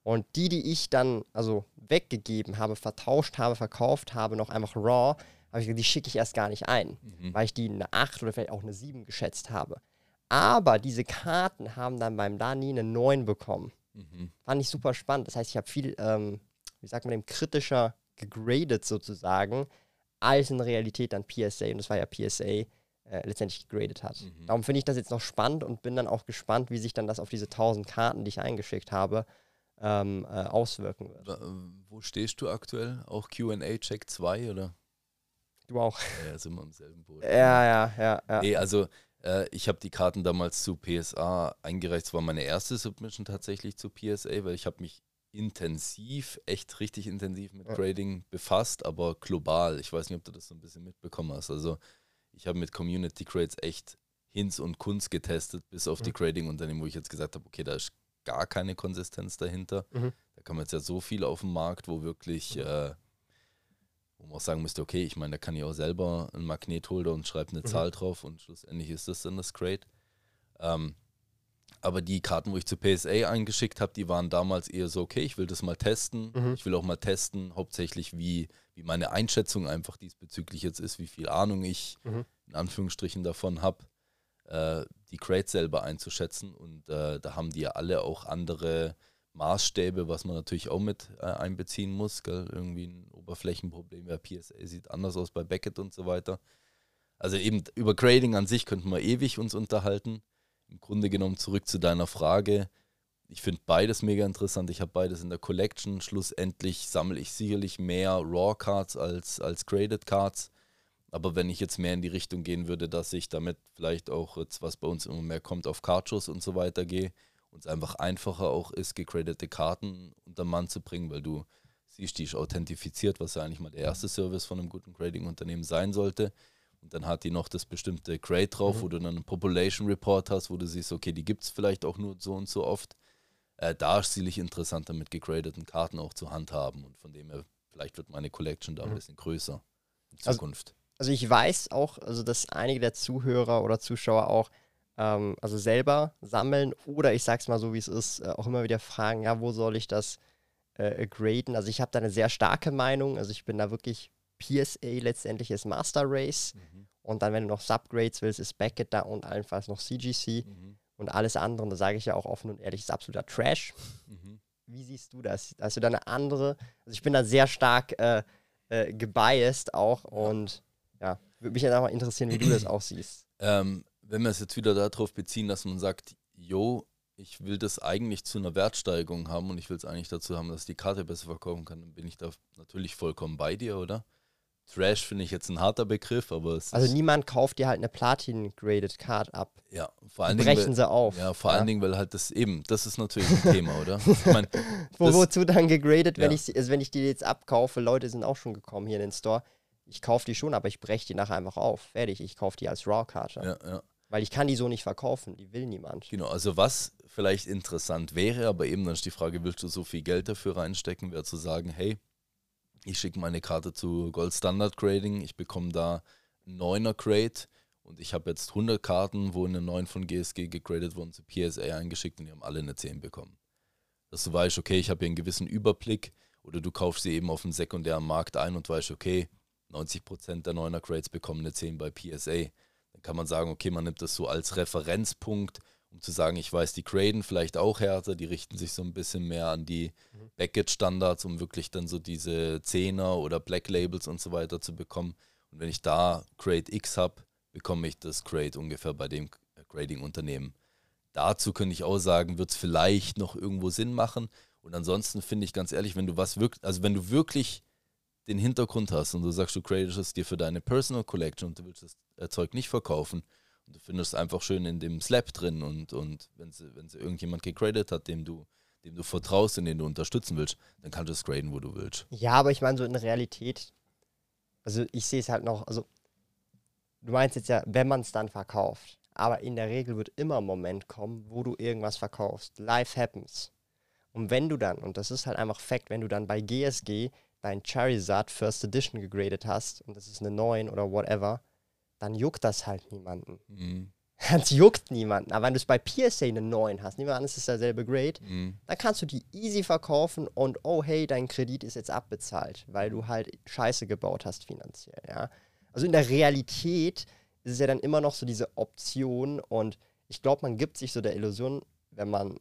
Und die, die ich dann also weggegeben habe, vertauscht habe, verkauft habe, noch einfach raw, habe ich gesagt, die schicke ich erst gar nicht ein, Mhm. weil ich die eine 8 oder vielleicht auch eine 7 geschätzt habe. Aber diese Karten haben dann beim Dani eine 9 bekommen. Mhm. Fand ich super spannend. Das heißt, ich habe viel, ähm, wie sagt man dem, kritischer gegradet sozusagen, als in Realität dann PSA, und das war ja PSA, äh, letztendlich gegradet hat. Mhm. Darum finde ich das jetzt noch spannend und bin dann auch gespannt, wie sich dann das auf diese 1000 Karten, die ich eingeschickt habe, ähm, äh, auswirken wird. Äh, Wo stehst du aktuell? Auch QA Check 2 oder? Du auch. Ja, ja, sind wir im selben Boot. Ja, ja, ja, ja. Nee, also äh, ich habe die Karten damals zu PSA eingereicht. Es war meine erste Submission tatsächlich zu PSA, weil ich habe mich intensiv, echt richtig intensiv mit Ja. Grading befasst, aber global. Ich weiß nicht, ob du das so ein bisschen mitbekommen hast. Also ich habe mit Community Grades echt Hinz und Kunst getestet, bis auf die Mhm. Grading-Unternehmen, wo ich jetzt gesagt habe, okay, da ist gar keine Konsistenz dahinter. Mhm. Da kann man jetzt ja so viel auf dem Markt, wo wirklich, äh, wo man auch sagen müsste, okay, ich meine, da kann ich auch selber einen Magnetholder und schreibe eine Mhm. Zahl drauf und schlussendlich ist das dann das Grade. Ähm, aber die Karten, wo ich zu PSA eingeschickt habe, die waren damals eher so, okay, ich will das mal testen. Mhm. Ich will auch mal testen, hauptsächlich wie, wie meine Einschätzung einfach diesbezüglich jetzt ist, wie viel Ahnung ich Mhm. in Anführungsstrichen davon habe, äh, die Crates selber einzuschätzen. Und äh, da haben die ja alle auch andere Maßstäbe, was man natürlich auch mit äh, einbeziehen muss. Gell? Irgendwie ein Oberflächenproblem bei PSA sieht anders aus bei Beckett und so weiter. Also eben über Grading an sich könnten wir ewig uns unterhalten. Im Grunde genommen zurück zu deiner Frage. Ich finde beides mega interessant. Ich habe beides in der Collection. Schlussendlich sammle ich sicherlich mehr Raw Cards als, als Graded Cards. Aber wenn ich jetzt mehr in die Richtung gehen würde, dass ich damit vielleicht auch jetzt, was bei uns immer mehr kommt, auf Cardshows und so weiter gehe und es einfach einfacher auch ist, gegradete Karten unter Mann zu bringen, weil du siehst, die ist authentifiziert, was ja eigentlich mal der erste Service von einem guten Grading-Unternehmen sein sollte. Und dann hat die noch das bestimmte Grade drauf, Mhm. wo du dann einen Population Report hast, wo du siehst, okay, die gibt es vielleicht auch nur so und so oft. Äh, da ist sicherlich interessanter mit gegradeten Karten auch zu handhaben. Und von dem her, vielleicht wird meine Collection da ein Mhm. bisschen größer in Also- Zukunft. Also ich weiß auch, also dass einige der Zuhörer oder Zuschauer auch ähm, also selber sammeln oder ich sag's mal so, wie es ist, äh, auch immer wieder fragen, ja, wo soll ich das äh, graden? Also ich habe da eine sehr starke Meinung. Also ich bin da wirklich PSA letztendlich ist Master Race und dann, wenn du noch Subgrades willst, ist Beckett da und allenfalls noch CGC Mhm. und alles andere, und da sage ich ja auch offen und ehrlich, ist absoluter Trash. Mhm. Wie siehst du das? Hast du da eine andere? Also ich bin da sehr stark äh, äh, gebiased auch und ja, würde mich jetzt auch mal interessieren, wie du das auch siehst. Ähm, wenn wir es jetzt wieder darauf beziehen, dass man sagt, yo, ich will das eigentlich zu einer Wertsteigerung haben und ich will es eigentlich dazu haben, dass ich die Karte besser verkaufen kann, dann bin ich da natürlich vollkommen bei dir, oder? Trash finde ich jetzt ein harter Begriff, aber es Also niemand kauft dir halt eine Platin-Graded Card ab. ja, vor allen Dingen, brechen sie auf. ja, vor allen Dingen, weil halt das eben, das ist natürlich ein Thema, oder? Ich meine, Wo, wozu dann gegradet, wenn, Ja. ich, sie- also wenn ich die jetzt abkaufe? Leute sind auch schon gekommen hier in den Store. Ich kaufe die schon, aber ich breche die nachher einfach auf. Fertig, ich kaufe die als Raw-Karte. ja, ja. Weil ich kann die so nicht verkaufen. Die will niemand. Genau, also was vielleicht interessant wäre, aber eben dann ist die Frage, willst du so viel Geld dafür reinstecken, wäre zu sagen, hey, ich schicke meine Karte zu Gold Standard Grading, ich bekomme da einen 9er Grade und ich habe jetzt 100 Karten, wo eine 9 von GSG gegradet wurden, zu PSA eingeschickt und die haben alle eine 10 bekommen. Dass du weißt, okay, ich habe hier einen gewissen Überblick oder du kaufst sie eben auf dem sekundären Markt ein und weißt, okay, 90% der 9er Grades bekommen eine 10 bei PSA. Kann man sagen, okay, man nimmt das so als Referenzpunkt, um zu sagen, ich weiß, die graden vielleicht auch härter, die richten sich so ein bisschen mehr an die Mhm. Backage-Standards, um wirklich dann so diese 10er oder Black Labels und so weiter zu bekommen. Und wenn ich da Grade X habe, bekomme ich das Grade ungefähr bei dem Grading-Unternehmen. dazu könnte ich auch sagen, wird es vielleicht noch irgendwo Sinn machen. Und ansonsten finde ich ganz ehrlich, wenn du was wirklich, also wenn du wirklich den Hintergrund hast und du sagst, du createst es dir für deine Personal Collection und du willst das äh, Zeug nicht verkaufen und du findest es einfach schön in dem Slab drin und, und wenn sie, wenn sie irgendjemand gegradet hat, dem du, dem du vertraust und den du unterstützen willst, dann kannst du es graden, wo du willst. Ja, aber ich meine so in Realität, also ich sehe es halt noch, also du meinst jetzt ja, wenn man es dann verkauft, aber in der Regel wird immer ein Moment kommen, wo du irgendwas verkaufst. Life happens. Und wenn du dann, und das ist halt einfach Fakt, wenn du dann bei GSG dein Charizard First Edition gegradet hast und das ist eine 9 oder whatever, dann juckt das halt niemanden. Mhm. Das juckt niemanden. Aber wenn du es bei PSA eine 9 hast, nehmen wir an, es ist derselbe Grade, Mhm. dann kannst du die easy verkaufen und oh hey, dein Kredit ist jetzt abbezahlt, weil du halt Scheiße gebaut hast finanziell, ja. Also in der Realität ist es ja dann immer noch so diese Option und ich glaube, man gibt sich so der Illusion, wenn man,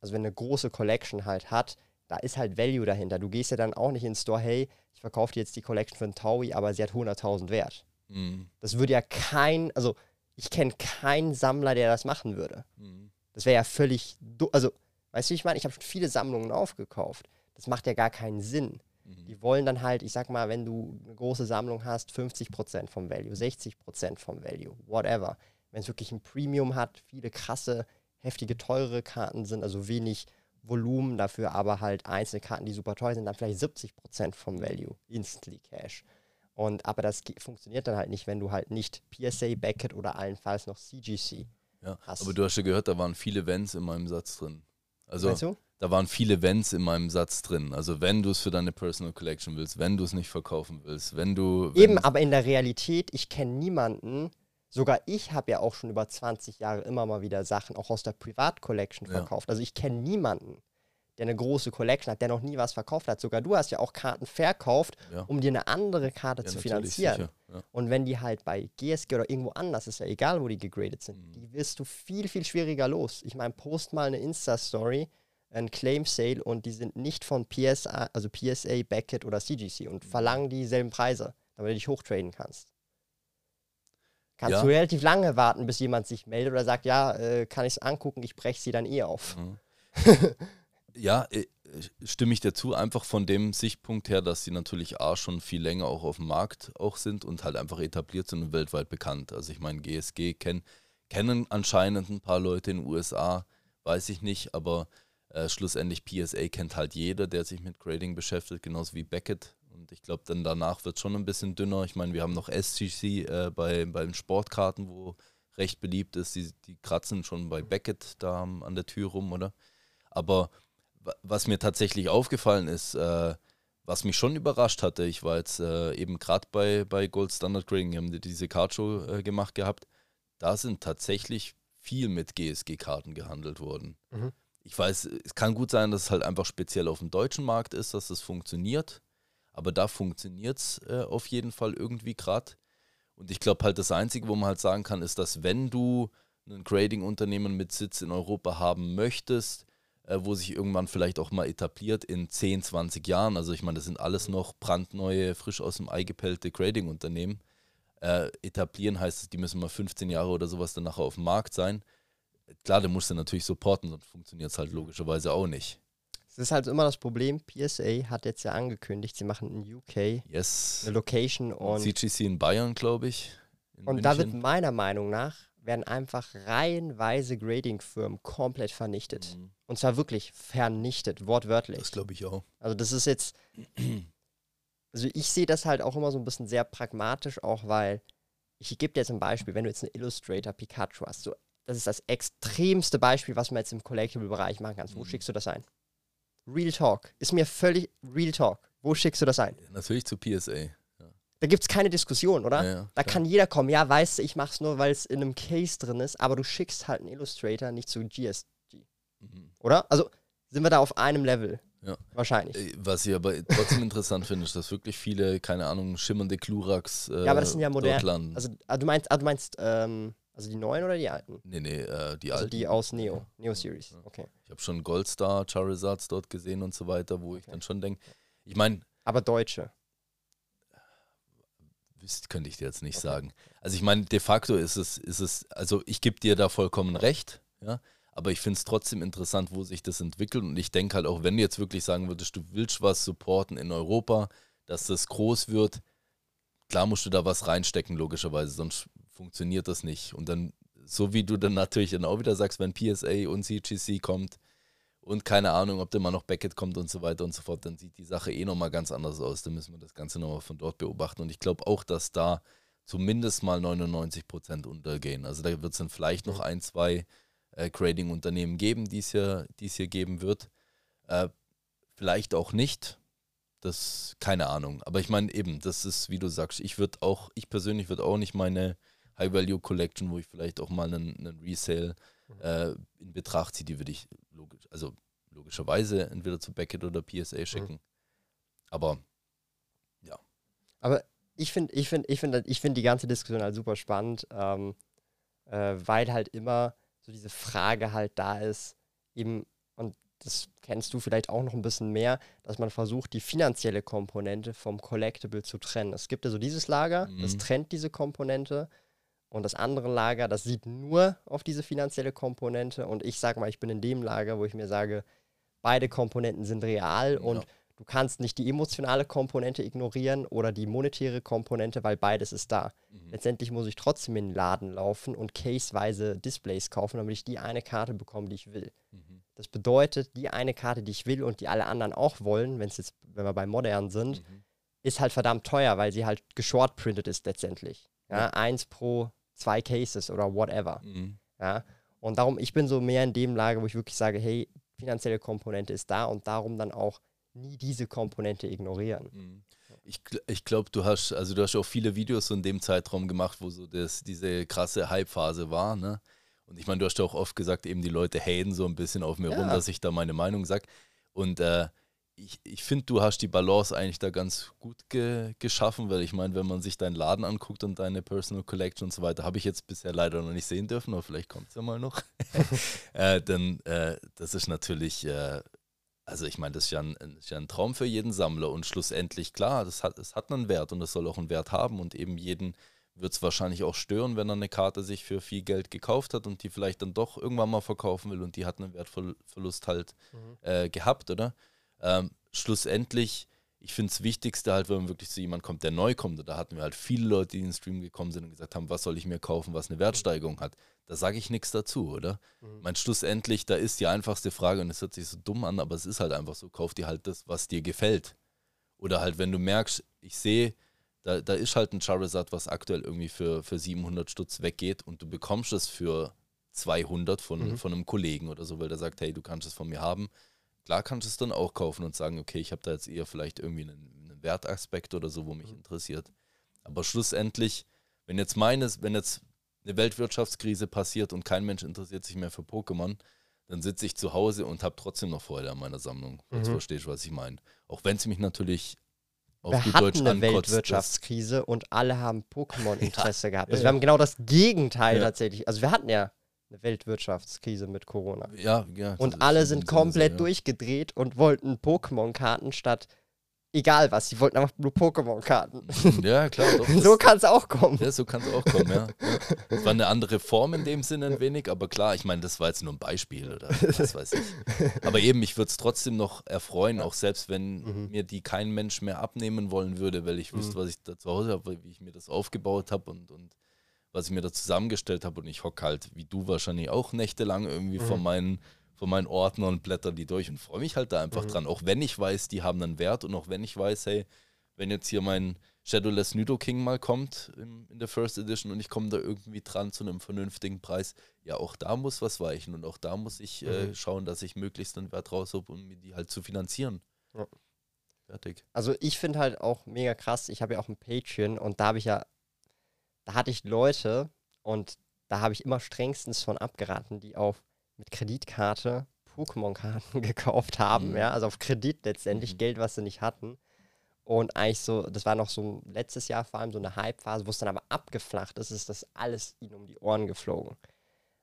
also wenn eine große Collection halt hat, da ist halt Value dahinter. Du gehst ja dann auch nicht in den Store, hey, ich verkaufe dir jetzt die Collection für einen Taui, aber sie hat 100.000 wert. Mhm. Das würde ja kein, also ich kenne keinen Sammler, der das machen würde. Mhm. Das wäre ja völlig, also, weißt du, wie ich meine, ich habe schon viele Sammlungen aufgekauft. Das macht ja gar keinen Sinn. Mhm. Die wollen dann halt, ich sag mal, wenn du eine große Sammlung hast, 50% vom Value, 60% vom Value, whatever. Wenn es wirklich ein Premium hat, viele krasse, heftige, teure Karten sind, also wenig Volumen dafür, aber halt einzelne Karten, die super teuer sind, dann vielleicht 70% vom Value, instantly Cash. Und aber das funktioniert dann halt nicht, wenn du halt nicht PSA, Beckett oder allenfalls noch CGC Ja. hast. Aber du hast ja gehört, da waren viele Wenns in meinem Satz drin. Also Meinst du? da waren viele Wenns in meinem Satz drin. Also wenn du es für deine Personal Collection willst, wenn du es nicht verkaufen willst, wenn du wenn Eben, aber in der Realität, ich kenne niemanden, sogar ich habe ja auch schon über 20 Jahre immer mal wieder Sachen auch aus der Privat-Collection Ja. verkauft. Also ich kenne niemanden, der eine große Collection hat, der noch nie was verkauft hat. Sogar du hast ja auch Karten verkauft, ja, um dir eine andere Karte ja, zu finanzieren. Ja. Und wenn die halt bei GSG oder irgendwo anders, ist ja egal, wo die gegradet sind, Mhm. die wirst du viel, viel schwieriger los. Ich meine, post mal eine Insta-Story, ein Claim-Sale und die sind nicht von PSA, also PSA, Beckett oder CGC und Mhm. verlangen dieselben Preise, damit du dich hochtraden kannst. Kannst Ja. du relativ lange warten, bis jemand sich meldet oder sagt, ja, äh, kann ich es angucken, ich breche sie dann eh auf. Mhm. ja, äh, stimme ich dazu, einfach von dem Sichtpunkt her, dass sie natürlich A schon viel länger auch auf dem Markt auch sind und halt einfach etabliert sind und weltweit bekannt. Also ich meine, GSG kenn, kennen anscheinend ein paar Leute in den USA, weiß ich nicht, aber äh, schlussendlich PSA kennt halt jeder, der sich mit Grading beschäftigt, genauso wie Beckett. Und ich glaube, dann danach wird es schon ein bisschen dünner. Ich meine, wir haben noch SGC äh, bei, bei den Sportkarten, wo recht beliebt ist. Die, die kratzen schon bei Beckett da an der Tür rum, oder? Aber wa- was mir tatsächlich aufgefallen ist, äh, was mich schon überrascht hatte, ich war jetzt äh, eben gerade bei, bei Gold Standard Grading, haben die- diese Cardshow äh, gemacht gehabt, da sind tatsächlich viel mit GSG-Karten gehandelt worden. Mhm. Ich weiß, es kann gut sein, dass es halt einfach speziell auf dem deutschen Markt ist, dass das funktioniert, aber da funktioniert es äh, auf jeden Fall irgendwie gerade. Und ich glaube halt, das Einzige, wo man halt sagen kann, ist, dass wenn du ein Grading-Unternehmen mit Sitz in Europa haben möchtest, äh, wo sich irgendwann vielleicht auch mal etabliert in 10, 20 Jahren, also ich meine, das sind alles noch brandneue, frisch aus dem Ei gepellte Grading-Unternehmen, äh, etablieren heißt die müssen mal 15 Jahre oder sowas dann nachher auf dem Markt sein. Klar, du musst du natürlich supporten, sonst funktioniert es halt logischerweise auch nicht. Es ist halt immer das Problem, PSA hat jetzt ja angekündigt, sie machen in UK Yes. eine Location und CGC in Bayern, glaube ich. Und da wird München. meiner Meinung nach, werden einfach reihenweise Grading-Firmen komplett vernichtet. Mhm. Und zwar wirklich vernichtet, wortwörtlich. Das glaube ich auch. Also das ist jetzt, also ich sehe das halt auch immer so ein bisschen sehr pragmatisch, auch weil, ich gebe dir jetzt ein Beispiel, wenn du jetzt einen Illustrator Pikachu hast, so, das ist das extremste Beispiel, was man jetzt im Collectible-Bereich machen kannst. Wo Mhm. schickst du das ein? Real Talk. Ist mir völlig Real Talk. Wo schickst du das ein? Natürlich zu PSA. Da gibt es keine Diskussion, oder? Ja, ja, Da kann jeder kommen, ja, weißt du, ich mach's nur, weil es in einem Case drin ist, aber du schickst halt einen Illustrator nicht zu GSG, Mhm. oder? Also sind wir da auf einem Level. Ja. Wahrscheinlich. Äh, Was ich aber trotzdem interessant finde, ist, dass wirklich viele, keine Ahnung, schimmernde Kluraks äh, Ja, aber das sind ja modern. Also ah, du meinst, ah, du meinst ähm, also die neuen oder die alten? nee, nee, äh, die Also alten. die aus Neo. Neo Series. Okay. Ich habe schon Goldstar, Charizards dort gesehen und so weiter, wo ich Okay. dann schon denke, ich meine, Aber deutsche. Wisst, könnte ich dir jetzt nicht Okay. sagen. Also ich meine, de facto ist es, ist es, also ich gebe dir da vollkommen recht, ja. Aber ich finde es trotzdem interessant, wo sich das entwickelt. Und ich denke halt auch, wenn du jetzt wirklich sagen würdest, du willst was supporten in Europa, dass das groß wird, klar musst du da was reinstecken, logischerweise, sonst funktioniert das nicht. Und dann, so wie du dann natürlich dann auch wieder sagst, wenn PSA und CGC kommt und keine Ahnung, ob dann mal noch Beckett kommt und so weiter und so fort, dann sieht die Sache eh nochmal ganz anders aus. Dann müssen wir das Ganze nochmal von dort beobachten. Und ich glaube auch, dass da zumindest mal 99 Prozent untergehen. Also da wird es dann vielleicht noch ein, zwei äh, Grading-Unternehmen geben, die es hier, hier geben wird. Äh, vielleicht auch nicht. Das, keine Ahnung. Aber ich meine eben, das ist, wie du sagst, ich würde auch, ich persönlich würde auch nicht meine High-Value-Collection, wo ich vielleicht auch mal einen, einen Resale mhm. äh, in Betracht ziehe, die würde ich logisch, also logischerweise entweder zu Beckett oder PSA schicken. Mhm. Aber ja. Aber ich finde ich find, ich find, ich find die ganze Diskussion halt super spannend, ähm, äh, weil halt immer so diese Frage halt da ist, eben, und das kennst du vielleicht auch noch ein bisschen mehr, dass man versucht, die finanzielle Komponente vom Collectible zu trennen. Es gibt ja so dieses Lager, mhm. das trennt diese Komponente und das andere Lager, das sieht nur auf diese finanzielle Komponente und ich sag mal, ich bin in dem Lager, wo ich mir sage, beide Komponenten sind real ja. und Du kannst nicht die emotionale Komponente ignorieren oder die monetäre Komponente, weil beides ist da. Mhm. Letztendlich muss ich trotzdem in den Laden laufen und caseweise Displays kaufen, damit ich die eine Karte bekomme, die ich will. Mhm. Das bedeutet, die eine Karte, die ich will und die alle anderen auch wollen, wenn es jetzt, wenn wir bei modern sind, mhm. ist halt verdammt teuer, weil sie halt geshortprintet ist letztendlich. Ja, ja. eins pro zwei Cases oder whatever. Mhm. Ja. Und darum, ich bin so mehr in dem Lager, wo ich wirklich sage, hey, finanzielle Komponente ist da und darum dann auch nie diese Komponente ignorieren. Mhm. Ich, ich glaube, du hast, also du hast auch viele Videos so in dem Zeitraum gemacht, wo so das, diese krasse Hype-Phase war, ne? Und ich meine, du hast ja auch oft gesagt, eben die Leute haten so ein bisschen auf mir ja. rum, dass ich da meine Meinung sage. Und äh, ich, ich finde, du hast die Balance eigentlich da ganz gut ge geschaffen, weil ich meine, wenn man sich deinen Laden anguckt und deine Personal Collection und so weiter, habe ich jetzt bisher leider noch nicht sehen dürfen, aber vielleicht kommt es ja mal noch. äh, dann, äh, das ist natürlich äh, also ich meine, das ist ja, ein, ist ja, ein, Traum für jeden Sammler und schlussendlich, klar, das hat, es hat einen Wert und es soll auch einen Wert haben und eben jeden wird es wahrscheinlich auch stören, wenn er eine Karte sich für viel Geld gekauft hat und die vielleicht dann doch irgendwann mal verkaufen will und die hat einen Wertverlust halt mhm. äh, gehabt, oder? Ähm, schlussendlich, ich finde es Wichtigste halt, wenn man wirklich zu jemandem kommt, der neu kommt, da hatten wir halt viele Leute, die in den Stream gekommen sind und gesagt haben, was soll ich mir kaufen, was eine Wertsteigerung hat da sage ich nichts dazu, oder? Mhm. Mein schlussendlich, da ist die einfachste Frage und es hört sich so dumm an, aber es ist halt einfach so, kauf dir halt das, was dir gefällt. Oder halt, wenn du merkst, ich sehe, da, da ist halt ein Charizard, was aktuell irgendwie für, für 700 Stutz weggeht und du bekommst es für 200 von, mhm. von einem Kollegen oder so, weil der sagt, hey, du kannst es von mir haben. Klar kannst du es dann auch kaufen und sagen, okay, ich habe da jetzt eher vielleicht irgendwie einen, einen Wertaspekt oder so, wo mich mhm. interessiert. Aber schlussendlich, wenn jetzt meines, wenn jetzt eine Weltwirtschaftskrise passiert und kein Mensch interessiert sich mehr für Pokémon, dann sitze ich zu Hause und habe trotzdem noch Freude an meiner Sammlung. Mhm. Jetzt verstehst du, was ich meine. Auch wenn es mich natürlich auf wir gut Deutsch eine ankotzt, Weltwirtschaftskrise und alle haben Pokémon-Interesse ja. gehabt. Also ja, wir haben genau das Gegenteil tatsächlich. Also wir hatten ja eine Weltwirtschaftskrise mit Corona. Ja, ja. Und alle sind komplett Sinne, durchgedreht und wollten Pokémon-Karten statt egal was, sie wollten einfach nur Pokémon-Karten. Ja, klar. Doch, so kann es auch kommen. Ja, so kann es auch kommen, ja. Es war eine andere Form in dem Sinne ein wenig, aber klar, ich meine, das war jetzt nur ein Beispiel oder was weiß ich. Aber eben, ich würde es trotzdem noch erfreuen, auch selbst wenn mhm. mir die kein Mensch mehr abnehmen wollen würde, weil ich wüsste, mhm. was ich da zu Hause habe, wie ich mir das aufgebaut habe und, und was ich mir da zusammengestellt habe und ich hocke halt, wie du wahrscheinlich auch nächtelang irgendwie mhm. vor meinen von meinen Ordnern und blätter die durch und freue mich halt da einfach mhm. dran. Auch wenn ich weiß, die haben einen Wert und auch wenn ich weiß, hey, wenn jetzt hier mein Shadowless Nudo King mal kommt in, in der First Edition und ich komme da irgendwie dran zu einem vernünftigen Preis, ja, auch da muss was weichen und auch da muss ich äh, mhm. äh, schauen, dass ich möglichst einen Wert raus habe, um mir die halt zu finanzieren. Ja. Fertig. Also ich finde halt auch mega krass, ich habe ja auch ein Patreon und da habe ich ja, da hatte ich Leute und da habe ich immer strengstens von abgeraten, die auf mit Kreditkarte Pokémon-Karten gekauft haben, mhm. ja, also auf Kredit letztendlich, mhm. Geld, was sie nicht hatten. Und eigentlich so, das war noch so letztes Jahr vor allem so eine Hype-Phase, wo es dann aber abgeflacht ist, ist das alles ihnen um die Ohren geflogen.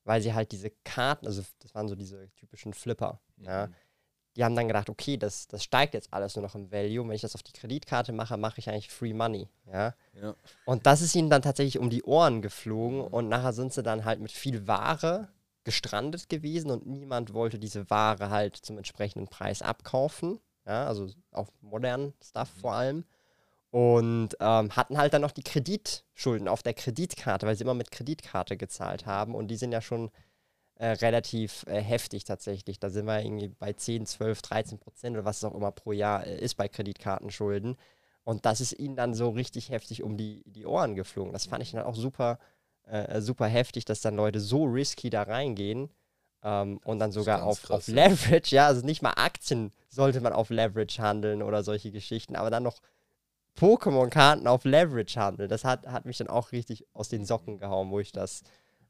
Weil sie halt diese Karten, also das waren so diese typischen Flipper, mhm. ja, die haben dann gedacht, okay, das, das steigt jetzt alles nur noch im Value. Und wenn ich das auf die Kreditkarte mache, mache ich eigentlich Free Money. Ja? ja? Und das ist ihnen dann tatsächlich um die Ohren geflogen. Mhm. Und nachher sind sie dann halt mit viel Ware gestrandet gewesen und niemand wollte diese Ware halt zum entsprechenden Preis abkaufen. Ja, also auf modernen Stuff vor allem. Und ähm, hatten halt dann noch die Kreditschulden auf der Kreditkarte, weil sie immer mit Kreditkarte gezahlt haben. Und die sind ja schon äh, relativ äh, heftig tatsächlich. Da sind wir irgendwie bei 10, 12, 13 Prozent oder was es auch immer pro Jahr äh, ist bei Kreditkartenschulden. Und das ist ihnen dann so richtig heftig um die, die Ohren geflogen. Das fand ich dann auch super, äh, super heftig, dass dann Leute so risky da reingehen ähm, und dann sogar auf, krass, auf Leverage, ja, also nicht mal Aktien sollte man auf Leverage handeln oder solche Geschichten, aber dann noch Pokémon-Karten auf Leverage handeln. Das hat, hat mich dann auch richtig aus den Socken gehauen, wo ich das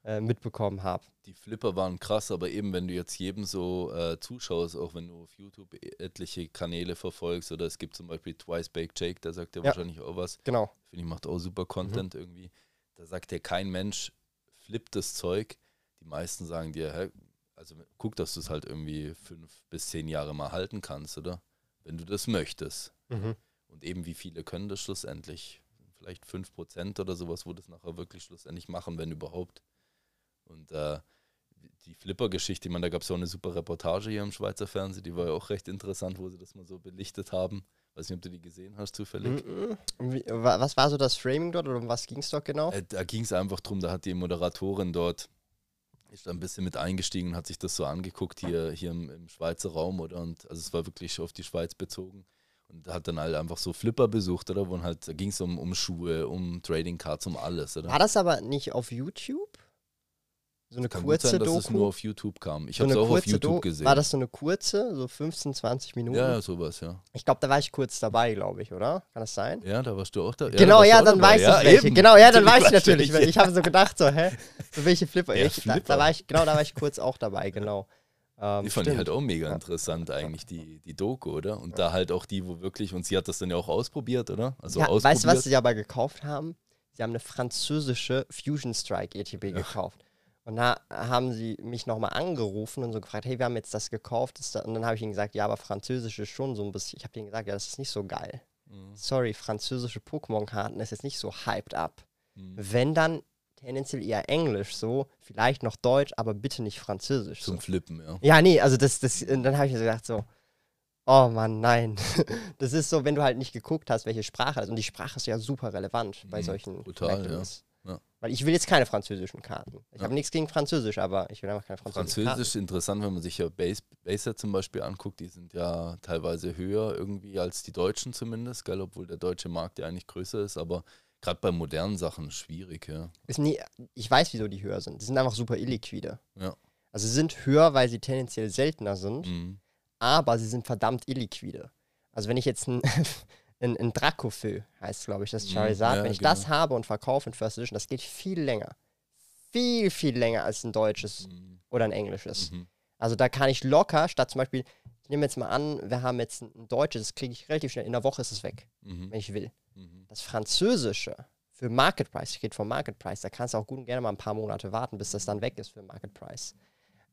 äh, mitbekommen habe. Die Flipper waren krass, aber eben, wenn du jetzt jedem so äh, zuschaust, auch wenn du auf YouTube e-, etliche Kanäle verfolgst, oder es gibt zum Beispiel Twice Baked Jake, der sagt ja, ja. wahrscheinlich auch was. Genau. Finde ich, macht auch super Content mhm. irgendwie. Da sagt ja kein Mensch, flippt das Zeug. Die meisten sagen dir, hä, also guck, dass du es halt irgendwie fünf bis zehn Jahre mal halten kannst, oder? Wenn du das möchtest. Mhm. Und eben, wie viele können das schlussendlich? Vielleicht fünf Prozent oder sowas, wo das nachher wirklich schlussendlich machen, wenn überhaupt. Und äh, die Flipper-Geschichte, ich meine, da gab es auch eine super Reportage hier im Schweizer Fernsehen, die war ja auch recht interessant, wo sie das mal so belichtet haben. Weiß nicht, ob du die gesehen hast, zufällig. Wie, was war so das Framing dort oder um was ging es dort genau? Äh, da ging es einfach darum, da hat die Moderatorin dort, ist ein bisschen mit eingestiegen und hat sich das so angeguckt hier, hier im, im Schweizer Raum, oder? Und also es war wirklich auf die Schweiz bezogen. Und hat dann halt einfach so Flipper besucht, oder? Wo halt, da ging es um, um Schuhe, um Trading Cards, um alles, oder? War das aber nicht auf YouTube? So eine Kann kurze sein, dass Doku? es nur auf YouTube kam. Ich so habe es auch auf YouTube Do gesehen. War das so eine kurze, so 15, 20 Minuten? Ja, sowas, ja. Ich glaube, da war ich kurz dabei, glaube ich, oder? Kann das sein? Ja, da warst du auch da. Ja, genau, ja, dann weiß ja, ich welche. Eben. Genau, ja, dann weiß ich natürlich. Ich, ich habe so gedacht, so, hä? So welche Flipper? Ja, ich, Flipper. Da, da, war ich, genau, da war ich kurz auch dabei, genau. Ähm, die fand stimmt. ich halt auch mega interessant, eigentlich, die, die Doku, oder? Und da halt auch die, wo wirklich, und sie hat das dann ja auch ausprobiert, oder? Also ja, ausprobiert. Weißt du, was sie aber gekauft haben? Sie haben eine französische Fusion Strike ETB gekauft. Und da haben sie mich nochmal angerufen und so gefragt, hey, wir haben jetzt das gekauft. Und dann habe ich ihnen gesagt, ja, aber Französisch ist schon so ein bisschen. Ich habe ihnen gesagt, ja, das ist nicht so geil. Mhm. Sorry, französische Pokémon-Karten ist jetzt nicht so hyped up. Mhm. Wenn dann tendenziell eher Englisch so, vielleicht noch Deutsch, aber bitte nicht Französisch. Zum so. Flippen, ja. Ja, nee, also das, das, dann habe ich mir so gedacht, so, oh Mann, nein. das ist so, wenn du halt nicht geguckt hast, welche Sprache das ist. Und die Sprache ist ja super relevant bei mhm, solchen Brutal, Mechanisms. Ja. Weil ich will jetzt keine französischen Karten. Ich ja. habe nichts gegen Französisch, aber ich will einfach keine französischen Französisch ist interessant, wenn man sich ja Base, Baser zum Beispiel anguckt. Die sind ja teilweise höher irgendwie als die Deutschen zumindest, gell? obwohl der deutsche Markt ja eigentlich größer ist. Aber gerade bei modernen Sachen schwierig, ja. Ist nie, ich weiß, wieso die höher sind. Die sind einfach super illiquide. Ja. Also sie sind höher, weil sie tendenziell seltener sind, mhm. aber sie sind verdammt illiquide. Also wenn ich jetzt ein ein, ein Dracofeu heißt, glaube ich, das mhm. Charizard. Ja, Wenn ich genau. das habe und verkaufe in First Edition, das geht viel länger. Viel, viel länger als ein deutsches mhm. oder ein englisches. Mhm. Also da kann ich locker, statt zum Beispiel, ich nehme jetzt mal an, wir haben jetzt ein deutsches, das kriege ich relativ schnell, in der Woche ist es weg, mhm. wenn ich will. Mhm. Das französische für Market Price, ich rede vom Market Price, da kannst du auch gut und gerne mal ein paar Monate warten, bis das dann weg ist für Market Price.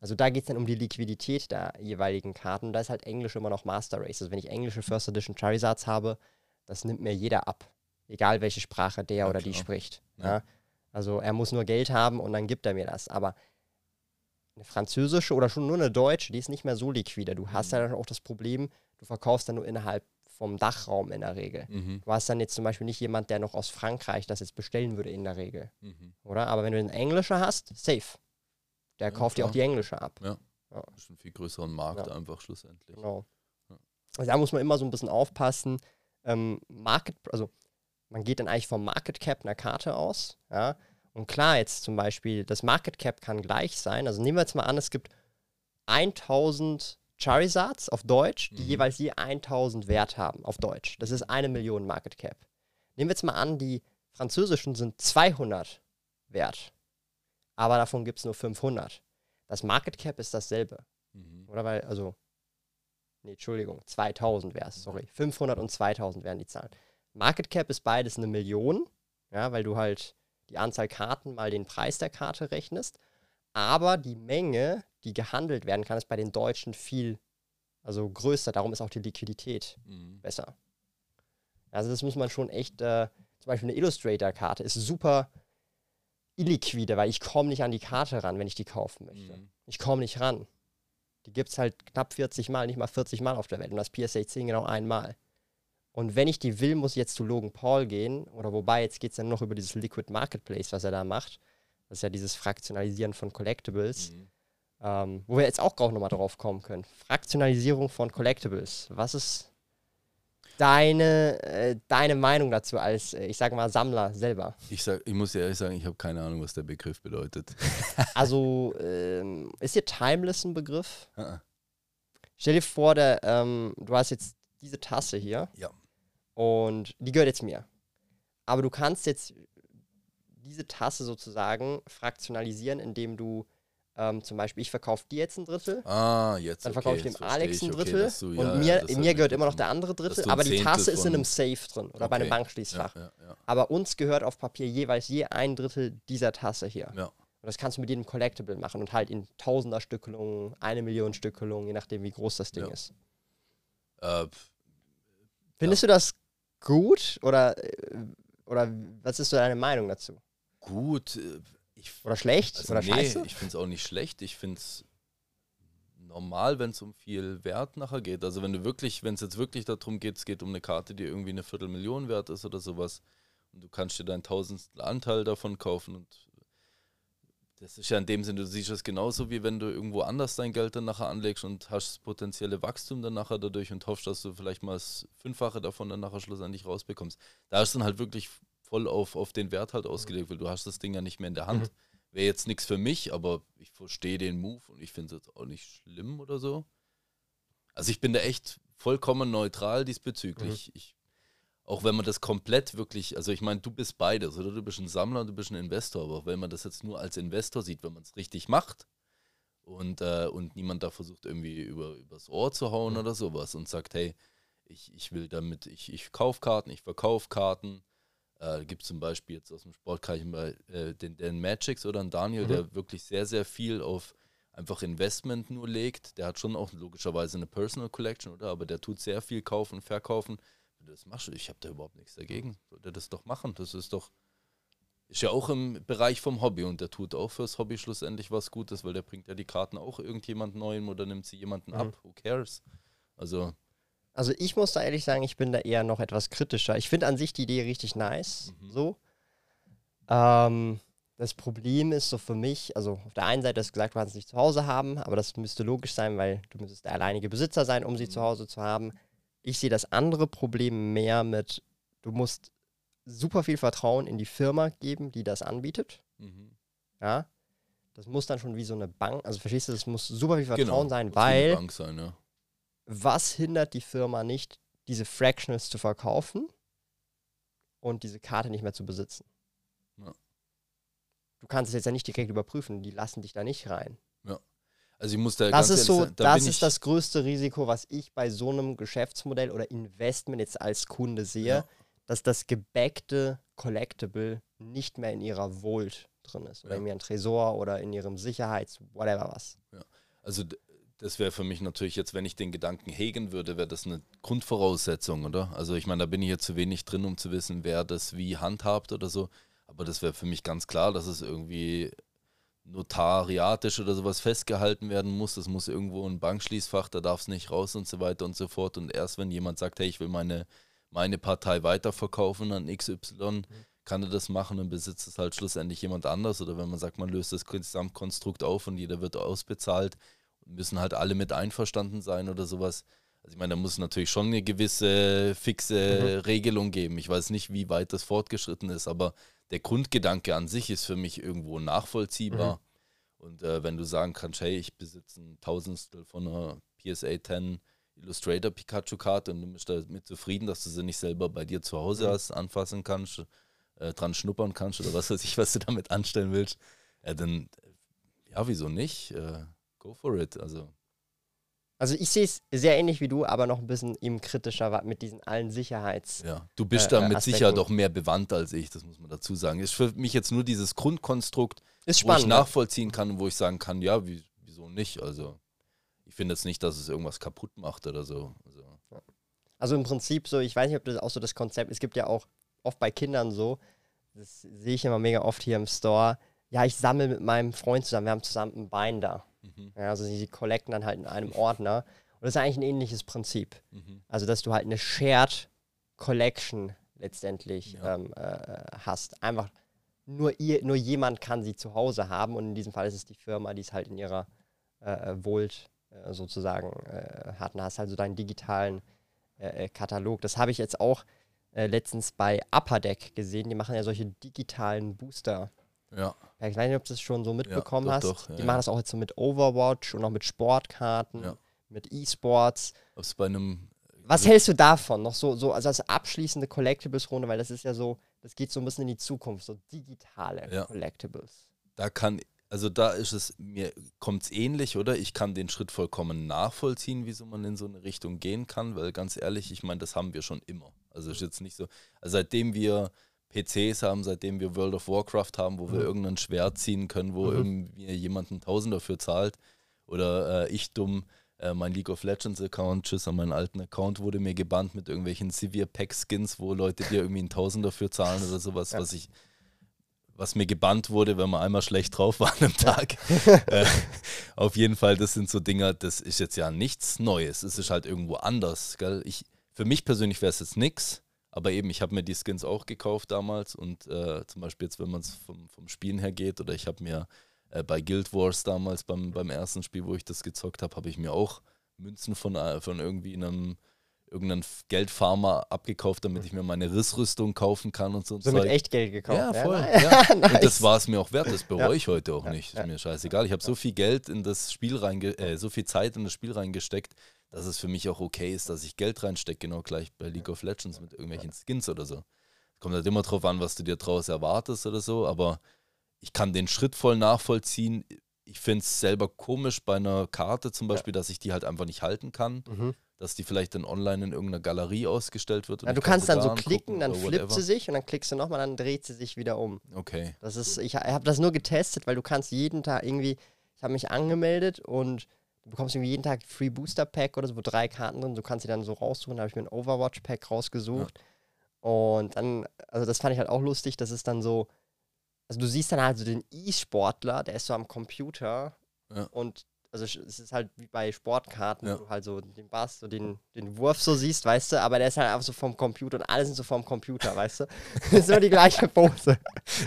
Also da geht es dann um die Liquidität der jeweiligen Karten. Da ist halt Englisch immer noch Master Race. Also wenn ich englische First Edition Charizards habe, das nimmt mir jeder ab. Egal welche Sprache der ja, oder klar. die spricht. Ja. Ja? Also er muss nur Geld haben und dann gibt er mir das. Aber eine französische oder schon nur eine deutsche, die ist nicht mehr so liquide. Du hast mhm. ja dann auch das Problem, du verkaufst dann nur innerhalb vom Dachraum in der Regel. Mhm. Du hast dann jetzt zum Beispiel nicht jemand, der noch aus Frankreich das jetzt bestellen würde in der Regel. Mhm. Oder? Aber wenn du eine englische hast, safe. Der ja, kauft dir auch die englische ab. Ja. ja. Das ist ein viel größeren Markt ja. einfach schlussendlich. Genau. Also da muss man immer so ein bisschen aufpassen. Ähm, Market, also man geht dann eigentlich vom Market Cap einer Karte aus. Ja. Und klar, jetzt zum Beispiel, das Market Cap kann gleich sein. Also nehmen wir jetzt mal an, es gibt 1000 Charizards auf Deutsch, die mhm. jeweils je 1000 Wert haben auf Deutsch. Das ist eine Million Market Cap. Nehmen wir jetzt mal an, die französischen sind 200 wert aber davon gibt es nur 500. Das Market Cap ist dasselbe. Mhm. Oder weil, also, nee, Entschuldigung, 2000 wäre es, sorry. 500 und 2000 wären die Zahlen. Market Cap ist beides eine Million, ja, weil du halt die Anzahl Karten mal den Preis der Karte rechnest. Aber die Menge, die gehandelt werden kann, ist bei den Deutschen viel, also größer. Darum ist auch die Liquidität mhm. besser. Also das muss man schon echt, äh, zum Beispiel eine Illustrator-Karte ist super illiquide, weil ich komme nicht an die Karte ran, wenn ich die kaufen möchte. Mhm. Ich komme nicht ran. Die gibt es halt knapp 40 Mal, nicht mal 40 Mal auf der Welt. Und das PSA 10 genau einmal. Und wenn ich die will, muss ich jetzt zu Logan Paul gehen. Oder wobei, jetzt geht es dann noch über dieses Liquid Marketplace, was er da macht. Das ist ja dieses Fraktionalisieren von Collectibles. Mhm. Ähm, wo wir jetzt auch noch nochmal drauf kommen können. Fraktionalisierung von Collectibles. Was ist deine, äh, deine Meinung dazu als, äh, ich sage mal, Sammler selber? Ich, sag, ich muss ehrlich sagen, ich habe keine Ahnung, was der Begriff bedeutet. also, ähm, ist hier Timeless ein Begriff? Uh -uh. Stell dir vor, der, ähm, du hast jetzt diese Tasse hier. Ja. Und die gehört jetzt mir. Aber du kannst jetzt diese Tasse sozusagen fraktionalisieren, indem du ähm, zum Beispiel, ich verkaufe dir jetzt ein Drittel. Ah, jetzt. Dann verkaufe okay, ich dem Alex ein Drittel. Okay, du, ja, und mir, ja, mir gehört immer noch der andere Drittel. Aber die Tasse ist in einem Safe drin oder okay. bei einem Bankschließfach. Ja, aber uns gehört auf Papier jeweils je ein Drittel dieser Tasse hier. Und das kannst du mit jedem Collectible machen und halt in tausender Stückelungen, eine Million Stückelungen, je nachdem, wie groß das Ding ist. Äh, Findest du das gut oder, äh, oder was ist so deine Meinung dazu? Gut. Äh, ich, oder schlecht? Also oder nee, scheiße? Ich finde es auch nicht schlecht. Ich finde es normal, wenn es um viel Wert nachher geht. Also wenn du wirklich, wenn es jetzt wirklich darum geht, es geht um eine Karte, die irgendwie eine Viertelmillion wert ist oder sowas, und du kannst dir deinen Tausendstel Anteil davon kaufen und das ist ja in dem Sinne, du siehst es genauso wie wenn du irgendwo anders dein Geld dann nachher anlegst und hast das potenzielle Wachstum dann nachher dadurch und hoffst, dass du vielleicht mal das Fünffache davon dann nachher schlussendlich rausbekommst. Da ist dann halt wirklich voll auf, auf den Wert halt ausgelegt, weil du hast das Ding ja nicht mehr in der Hand. Mhm. Wäre jetzt nichts für mich, aber ich verstehe den Move und ich finde es jetzt auch nicht schlimm oder so. Also ich bin da echt vollkommen neutral diesbezüglich. Mhm. Ich auch wenn man das komplett wirklich, also ich meine, du bist beides, oder? Du bist ein Sammler und du bist ein Investor, aber wenn man das jetzt nur als Investor sieht, wenn man es richtig macht und, äh, und niemand da versucht irgendwie über, übers Ohr zu hauen mhm. oder sowas und sagt, hey, ich, ich will damit, ich, ich kaufe Karten, ich verkaufe Karten. Äh, gibt zum Beispiel jetzt aus dem Sportkreis äh, den, den Magics oder einen Daniel, mhm. der wirklich sehr, sehr viel auf einfach Investment nur legt. Der hat schon auch logischerweise eine Personal Collection, oder? Aber der tut sehr viel kaufen, verkaufen das machst du, ich habe da überhaupt nichts dagegen. Sollte das doch machen. Das ist doch, ist ja auch im Bereich vom Hobby und der tut auch fürs Hobby schlussendlich was Gutes, weil der bringt ja die Karten auch irgendjemand Neuen oder nimmt sie jemanden mhm. ab. Who cares? Also. Also ich muss da ehrlich sagen, ich bin da eher noch etwas kritischer. Ich finde an sich die Idee richtig nice. Mhm. So. Ähm, das Problem ist so für mich, also auf der einen Seite hast du gesagt, du kannst es nicht zu Hause haben, aber das müsste logisch sein, weil du müsstest der alleinige Besitzer sein, um sie mhm. zu Hause zu haben. Ich sehe das andere Problem mehr mit, du musst super viel Vertrauen in die Firma geben, die das anbietet. Mhm. Ja. Das muss dann schon wie so eine Bank, also verstehst du, das muss super viel Vertrauen genau, sein, weil sein, ja. Was hindert die Firma nicht, diese Fractionals zu verkaufen und diese Karte nicht mehr zu besitzen? Ja. Du kannst es jetzt ja nicht direkt überprüfen, die lassen dich da nicht rein. Ja. Also ich muss da das ist so, da das ist das größte Risiko, was ich bei so einem Geschäftsmodell oder Investment jetzt als Kunde sehe, ja. dass das gebackte Collectible nicht mehr in ihrer Vault drin ist oder ja. in ihrem Tresor oder in ihrem Sicherheits whatever was. Ja. Also das wäre für mich natürlich jetzt, wenn ich den Gedanken hegen würde, wäre das eine Grundvoraussetzung, oder? Also ich meine, da bin ich jetzt zu wenig drin, um zu wissen, wer das wie handhabt oder so. Aber das wäre für mich ganz klar, dass es irgendwie notariatisch oder sowas festgehalten werden muss. Das muss irgendwo ein Bankschließfach, da darf es nicht raus und so weiter und so fort. Und erst wenn jemand sagt, hey, ich will meine, meine Partei weiterverkaufen an XY, mhm. kann er das machen und besitzt es halt schlussendlich jemand anders. Oder wenn man sagt, man löst das Gesamtkonstrukt auf und jeder wird ausbezahlt, müssen halt alle mit einverstanden sein oder sowas. Also ich meine, da muss natürlich schon eine gewisse fixe mhm. Regelung geben. Ich weiß nicht, wie weit das fortgeschritten ist, aber der Grundgedanke an sich ist für mich irgendwo nachvollziehbar. Mhm. Und äh, wenn du sagen kannst, hey, ich besitze ein Tausendstel von einer PSA 10 Illustrator Pikachu-Karte und du bist damit zufrieden, dass du sie nicht selber bei dir zu Hause mhm. hast, anfassen kannst, äh, dran schnuppern kannst oder was weiß ich, was du damit anstellen willst, ja, dann, ja, wieso nicht? Äh, go for it. Also. Also ich sehe es sehr ähnlich wie du, aber noch ein bisschen eben kritischer mit diesen allen Sicherheits. Ja, du bist äh, da mit Sicherheit doch mehr bewandt als ich, das muss man dazu sagen. Ist für mich jetzt nur dieses Grundkonstrukt, ist wo ich nachvollziehen kann und wo ich sagen kann, ja, wie, wieso nicht? Also ich finde jetzt nicht, dass es irgendwas kaputt macht oder so. Also. also im Prinzip so, ich weiß nicht, ob das auch so das Konzept, es gibt ja auch oft bei Kindern so, das sehe ich immer mega oft hier im Store, ja, ich sammle mit meinem Freund zusammen, wir haben zusammen ein Bein da Mhm. Ja, also sie collecten dann halt in einem Ordner. Und das ist eigentlich ein ähnliches Prinzip. Mhm. Also, dass du halt eine Shared Collection letztendlich ja. ähm, äh, hast. Einfach nur, ihr, nur jemand kann sie zu Hause haben und in diesem Fall ist es die Firma, die es halt in ihrer äh, Volt äh, sozusagen äh, hat. Und hast halt so deinen digitalen äh, äh, Katalog. Das habe ich jetzt auch letztens bei Upper Deck gesehen. Die machen ja solche digitalen Booster. Ja. ja ich weiß nicht, ob du das schon so mitbekommen ja, doch, hast. Doch, die machen das auch jetzt so mit Overwatch und auch mit Sportkarten, mit E-Sports. Es bei einem was hältst du davon? Noch so, so also als abschließende Collectibles-Runde, weil das ist ja so, das geht so ein bisschen in die Zukunft, so digitale ja. Collectibles. Da kann, also da ist es, mir kommt es ähnlich, oder? Ich kann den Schritt vollkommen nachvollziehen, wieso man in so eine Richtung gehen kann, weil ganz ehrlich, ich meine, das haben wir schon immer. Also ist jetzt nicht so, also seitdem wir PCs haben, seitdem wir World of Warcraft haben, wo mhm. wir irgendein Schwert ziehen können, wo mhm. irgendwie jemand einen Tausend dafür zahlt oder äh, ich dumm äh, mein League of Legends Account, tschüss an meinen alten Account, wurde mir gebannt mit irgendwelchen Severe Pack Skins, wo Leute dir irgendwie einen Tausend dafür zahlen oder sowas, ja. was ich was mir gebannt wurde, wenn man einmal schlecht drauf war an einem Tag. äh, auf jeden Fall, das sind so Dinger, das ist jetzt ja nichts Neues. Es ist halt irgendwo anders. Gell? Ich, für mich persönlich wäre es jetzt nichts, aber eben, ich habe mir die Skins auch gekauft damals und äh, zum Beispiel jetzt, wenn man es vom, vom Spielen her geht, oder ich habe mir äh, bei Guild Wars damals beim, beim ersten Spiel, wo ich das gezockt habe, habe ich mir auch Münzen von, äh, von irgendwie einem irgendeinen Geldfarmer abgekauft, damit ich mir meine Rissrüstung kaufen kann und so. So mit echt Geld gekauft. Ja, voll. Ja, ja. nice. Und das war es mir auch wert. Das bereue ja. ich heute auch nicht. Ist mir scheißegal. Ich habe so viel Geld in das Spiel reinge äh, so viel Zeit in das Spiel reingesteckt, dass es für mich auch okay ist, dass ich Geld reinstecke, genau gleich bei League of Legends mit irgendwelchen Skins oder so. Kommt halt immer drauf an, was du dir draus erwartest oder so, aber ich kann den Schritt voll nachvollziehen. Ich finde es selber komisch bei einer Karte zum Beispiel, ja. dass ich die halt einfach nicht halten kann. Mhm. Dass die vielleicht dann online in irgendeiner Galerie ausgestellt wird. Ja, du kannst dann so klicken, dann flippt sie sich und dann klickst du nochmal, dann dreht sie sich wieder um. Okay. Das ist, ich habe das nur getestet, weil du kannst jeden Tag irgendwie, ich habe mich angemeldet und du bekommst irgendwie jeden Tag Free Booster Pack oder so, wo drei Karten drin, du kannst sie dann so raussuchen. Da habe ich mir ein Overwatch Pack rausgesucht. Ja. Und dann, also das fand ich halt auch lustig, das ist dann so, also du siehst dann halt so den E-Sportler, der ist so am Computer ja. und also es ist halt wie bei Sportkarten, ja. wo du halt so den Bass, so den, den Wurf so siehst, weißt du, aber der ist halt einfach so vom Computer und alle sind so vom Computer, weißt du. das ist immer die gleiche Pose.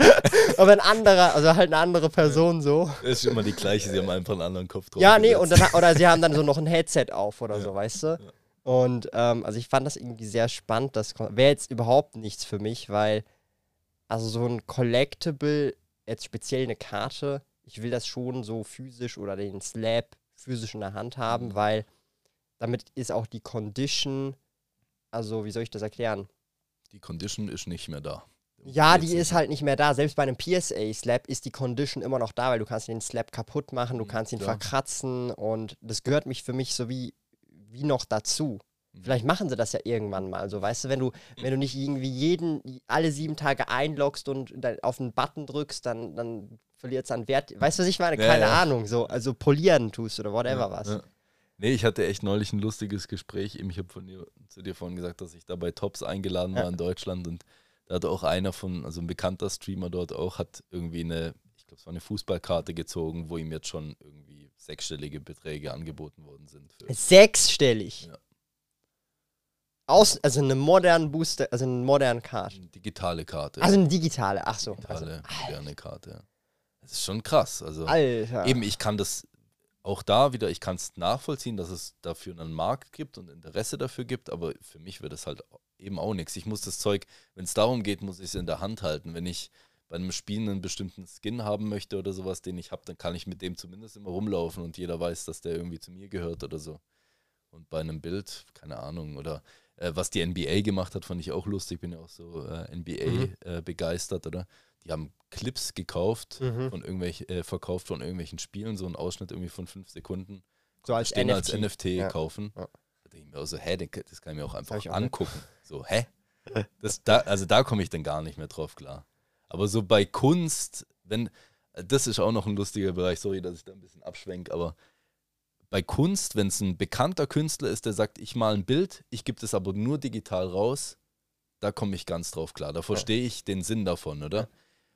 aber ein anderer, also halt eine andere Person so. Das ist immer die gleiche, sie haben einfach einen anderen Kopf drauf. Ja, nee, und dann, oder sie haben dann so noch ein Headset auf oder ja. so, weißt du. Und ähm, also ich fand das irgendwie sehr spannend. Das wäre jetzt überhaupt nichts für mich, weil also so ein Collectible, jetzt speziell eine Karte, ich will das schon so physisch oder den Slab physisch in der Hand haben, mhm. weil damit ist auch die Condition, also wie soll ich das erklären? Die Condition ist nicht mehr da. Ja, die ist halt nicht mehr da. Selbst bei einem PSA-Slab ist die Condition immer noch da, weil du kannst den Slab kaputt machen, du mhm, kannst ihn ja. verkratzen und das gehört mich für mich so wie, wie noch dazu. Vielleicht machen sie das ja irgendwann mal. So, weißt du, wenn du, wenn du nicht irgendwie jeden, alle sieben Tage einloggst und auf einen Button drückst, dann, dann verliert es an Wert. Weißt du, was ich meine? Keine ja, ja. Ahnung. So, also polieren tust oder whatever ja, was. Nee, ich hatte echt neulich ein lustiges Gespräch. Ich habe von dir, zu dir vorhin gesagt, dass ich da bei Tops eingeladen war in Deutschland und da hat auch einer von, also ein bekannter Streamer dort auch, hat irgendwie eine, ich glaube, es war eine Fußballkarte gezogen, wo ihm jetzt schon irgendwie sechsstellige Beträge angeboten worden sind. Sechsstellig? Ja. Aus, also eine moderne Booster, also eine moderne Karte. Eine digitale Karte. Also eine digitale, ach so. Digitale, also, moderne Karte, ja. Das ist schon krass. Also Alter. eben, ich kann das auch da wieder, ich kann es nachvollziehen, dass es dafür einen Markt gibt und Interesse dafür gibt, aber für mich wird das halt eben auch nichts. Ich muss das Zeug, wenn es darum geht, muss ich es in der Hand halten. Wenn ich bei einem Spiel einen bestimmten Skin haben möchte oder sowas, den ich habe, dann kann ich mit dem zumindest immer rumlaufen und jeder weiß, dass der irgendwie zu mir gehört oder so. Und bei einem Bild, keine Ahnung, oder äh, was die NBA gemacht hat, fand ich auch lustig. Bin ja auch so äh, NBA mhm. äh, begeistert, oder? Die haben Clips gekauft mhm. von irgendwelchen, äh, verkauft von irgendwelchen Spielen, so einen Ausschnitt irgendwie von fünf Sekunden. So als NFT. als NFT ja. kaufen. Ja. Da denke ich mir auch so, hä, das kann ich mir auch einfach auch angucken. So, hä? Das, da, also da komme ich dann gar nicht mehr drauf klar. Aber so bei Kunst, wenn, das ist auch noch ein lustiger Bereich, sorry, dass ich da ein bisschen abschwenke, aber bei Kunst, wenn es ein bekannter Künstler ist, der sagt, ich mal ein Bild, ich gebe das aber nur digital raus, da komme ich ganz drauf klar. Da verstehe ich den Sinn davon, oder?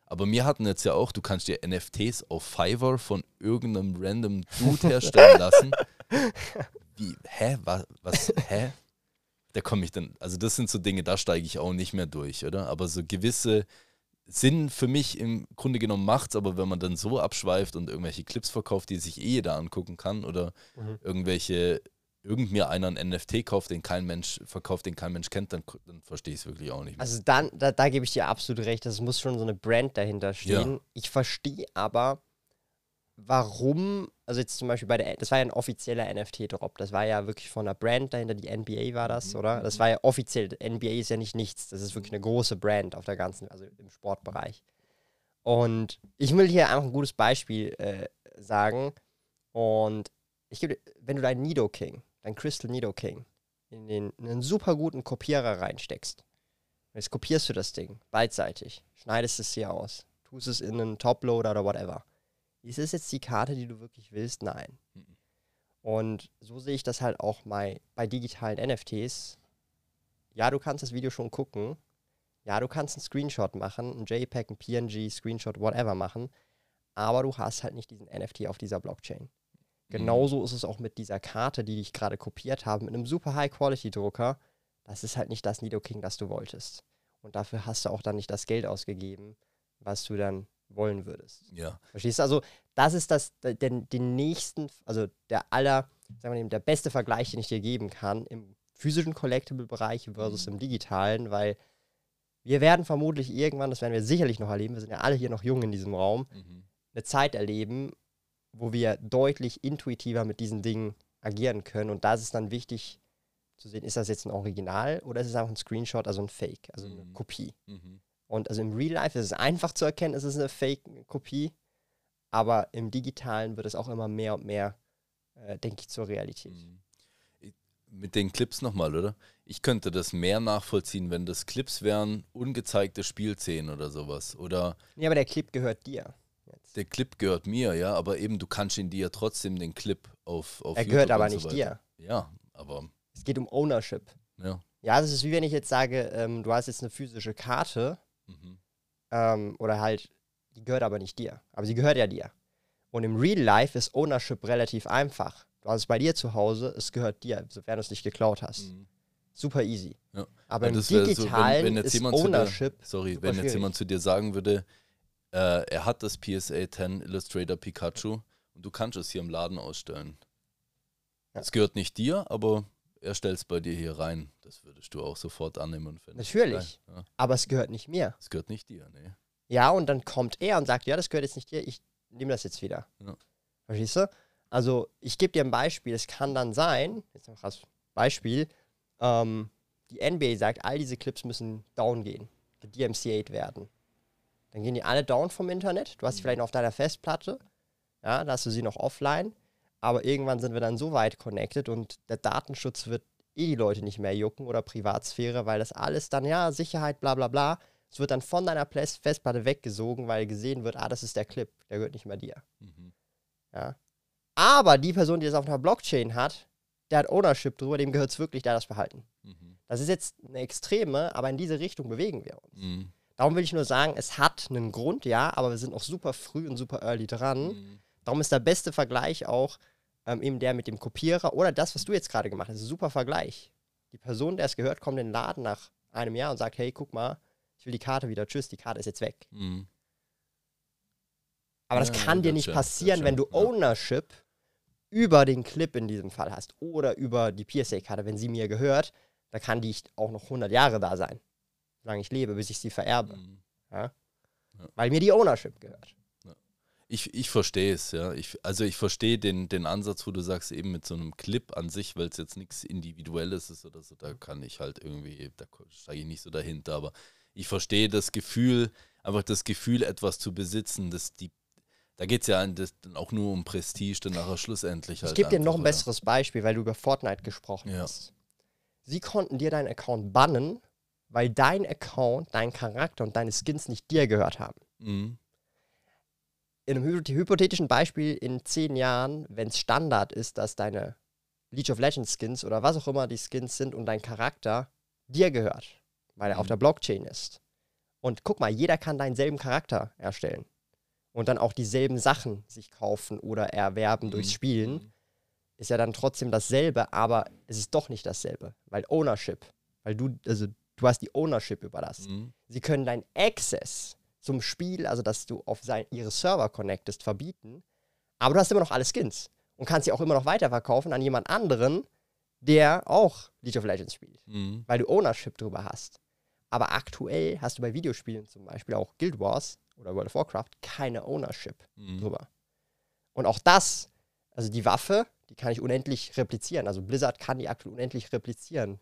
Aber wir hatten jetzt ja auch, du kannst dir NFTs auf Fiverr von irgendeinem random Dude herstellen lassen. Wie, hä? Was, was hä? Da komme ich dann, also das sind so Dinge, da steige ich auch nicht mehr durch, oder? Aber so gewisse Sinn für mich im Grunde genommen macht's, aber wenn man dann so abschweift und irgendwelche Clips verkauft, die sich eh jeder angucken kann oder Mhm. irgendwelche, irgend mir einer einen NFT kauft, den kein Mensch verkauft, den kein Mensch kennt, dann, dann verstehe ich es wirklich auch nicht mehr. Also dann, da, da gebe ich dir absolut recht, es muss schon so eine Brand dahinter stehen. Ich verstehe aber, warum, also jetzt zum Beispiel bei der, das war ja ein offizieller NFT-Drop, das war ja wirklich von einer Brand dahinter, die NBA war das, oder? Das war ja offiziell, NBA ist ja nicht nichts, das ist wirklich eine große Brand auf der ganzen, also im Sportbereich. Und ich will hier einfach ein gutes Beispiel äh, sagen und ich gebe, dir- wenn du deinen Nido King, dein Crystal Nido King, in, den, in einen super guten Kopierer reinsteckst, Jetzt kopierst du das Ding beidseitig, schneidest es hier aus, tust es in einen Toploader oder whatever. Ist es jetzt die Karte, die du wirklich willst? Nein. Mhm. Und so sehe ich das halt auch bei, bei digitalen NFTs. Ja, du kannst das Video schon gucken. Ja, du kannst einen Screenshot machen, ein JPEG, ein PNG, Screenshot, whatever machen. Aber du hast halt nicht diesen NFT auf dieser Blockchain. Genauso ist es auch mit dieser Karte, die ich gerade kopiert habe, mit einem super High-Quality-Drucker. Das ist halt nicht das Nido King, das du wolltest. Und dafür hast du auch dann nicht das Geld ausgegeben, was du dann wollen würdest. Ja, Verstehst du? Also, das ist das, der, den, den nächsten, also der aller, sagen wir mal, der beste Vergleich, den ich dir geben kann, im physischen Collectible-Bereich versus im digitalen, weil wir werden vermutlich irgendwann, das werden wir sicherlich noch erleben, wir sind ja alle hier noch jung in diesem Raum, mhm. eine Zeit erleben, wo wir deutlich intuitiver mit diesen Dingen agieren können. Und da ist es dann wichtig zu sehen, ist das jetzt ein Original oder ist es einfach ein Screenshot, also ein Fake, also eine Mhm. Kopie. Mhm. Und also im Real Life ist es einfach zu erkennen, es ist eine Fake-Kopie, aber im Digitalen wird es auch immer mehr und mehr, äh, denke ich, zur Realität. Mhm. Mit den Clips nochmal, oder? Ich könnte das mehr nachvollziehen, wenn das Clips wären, ungezeigte Spielszenen oder sowas. Oder Nee, aber der Clip gehört dir. Jetzt. der Clip gehört mir, ja, aber eben du kannst ihn dir trotzdem den Clip auf, auf Er gehört YouTube aber und so nicht weiter. dir. Ja, aber Es geht um Ownership. ja. Ja, das ist wie wenn ich jetzt sage, ähm, du hast jetzt eine physische Karte Mhm. ähm, oder halt, die gehört aber nicht dir. Aber sie gehört ja dir. Und im Real Life ist Ownership relativ einfach. Du hast es bei dir zu Hause, es gehört dir, sofern du es nicht geklaut hast. Mhm. Super easy. Ja. Aber Weil im wär so, wenn- Digitalen wenn jetzt ist jemand zu dir- Ownership Sorry, wenn jetzt schwierig. jemand zu dir sagen würde, äh, er hat das PSA 10 Illustrator Pikachu und du kannst es hier im Laden ausstellen. Ja. Es gehört nicht dir, aber er stellt es bei dir hier rein. Das würdest du auch sofort annehmen und finden. Natürlich. Ja, aber es gehört nicht mir. es gehört nicht dir, nee. Ja, und dann kommt er und sagt, ja, das gehört jetzt nicht dir, ich nehme das jetzt wieder. Ja. Verstehst du? Also, ich gebe dir ein Beispiel. Es kann dann sein, jetzt noch als Beispiel, ähm, die NBA sagt, all diese Clips müssen down gehen, DMCA'd werden. Dann gehen die alle down vom Internet. Du hast sie vielleicht noch auf deiner Festplatte. Ja, da hast du sie noch offline. Aber irgendwann sind wir dann so weit connected und der Datenschutz wird eh die Leute nicht mehr jucken oder Privatsphäre, weil das alles dann, ja, Sicherheit, bla bla bla. Es wird dann von deiner Festplatte weggesogen, weil gesehen wird, ah, das ist der Clip, der gehört nicht mehr dir. Mhm. Ja. Aber die Person, die das auf einer Blockchain hat, der hat Ownership drüber, dem gehört es wirklich, der hat das behalten. Mhm. Das ist jetzt eine Extreme, aber in diese Richtung bewegen wir uns. Mhm. Darum will ich nur sagen, es hat einen Grund, ja, aber wir sind noch super früh und super early dran. Mhm. Darum ist der beste Vergleich auch ähm, eben der mit dem Kopierer oder das, was du jetzt gerade gemacht hast. Das ist ein super Vergleich. Die Person, der es gehört, kommt in den Laden nach einem Jahr und sagt, hey, guck mal, ich will die Karte wieder, tschüss, die Karte ist jetzt weg. Mhm. Aber das Ja, kann dir nicht schon, passieren, wenn du ja. Ownership über den Clip in diesem Fall hast oder über die PSA-Karte, wenn sie mir gehört, da kann die auch noch 100 Jahre da sein, solange ich lebe, bis ich sie vererbe, Mhm. weil mir die Ownership gehört. Ich, ich verstehe es, ja. Ich, also ich verstehe den, den Ansatz, wo du sagst, eben mit so einem Clip an sich, weil es jetzt nichts Individuelles ist oder so, da kann ich halt irgendwie, da steige ich nicht so dahinter, aber ich verstehe das Gefühl, einfach das Gefühl, etwas zu besitzen, das die, da geht es ja auch nur um Prestige, dann nachher schlussendlich halt. ich gebe dir noch ein oder? besseres Beispiel, weil du über Fortnite gesprochen Ja. hast. Sie konnten dir deinen Account bannen, weil dein Account, dein Charakter und deine Skins nicht dir gehört haben. Mhm. In einem hy- hypothetischen Beispiel in zehn Jahren, wenn es Standard ist, dass deine League of Legends Skins oder was auch immer die Skins sind und dein Charakter dir gehört, weil er auf Mhm. der Blockchain ist. Und guck mal, jeder kann deinen selben Charakter erstellen. Und dann auch dieselben Sachen sich kaufen oder erwerben Mhm. durchs Spielen. Ist ja dann trotzdem dasselbe, aber es ist doch nicht dasselbe. Weil Ownership, weil du, also du hast die Ownership über das. Mhm. Sie können deinen Access zum Spiel, also dass du auf sein, ihre Server connectest, verbieten. Aber du hast immer noch alle Skins und kannst sie auch immer noch weiterverkaufen an jemand anderen, der auch League of Legends spielt, Mhm. weil du Ownership drüber hast. Aber aktuell hast du bei Videospielen zum Beispiel auch Guild Wars oder World of Warcraft keine Ownership Mhm. drüber. Und auch das, also die Waffe, die kann ich unendlich replizieren. Also Blizzard kann die aktuell unendlich replizieren,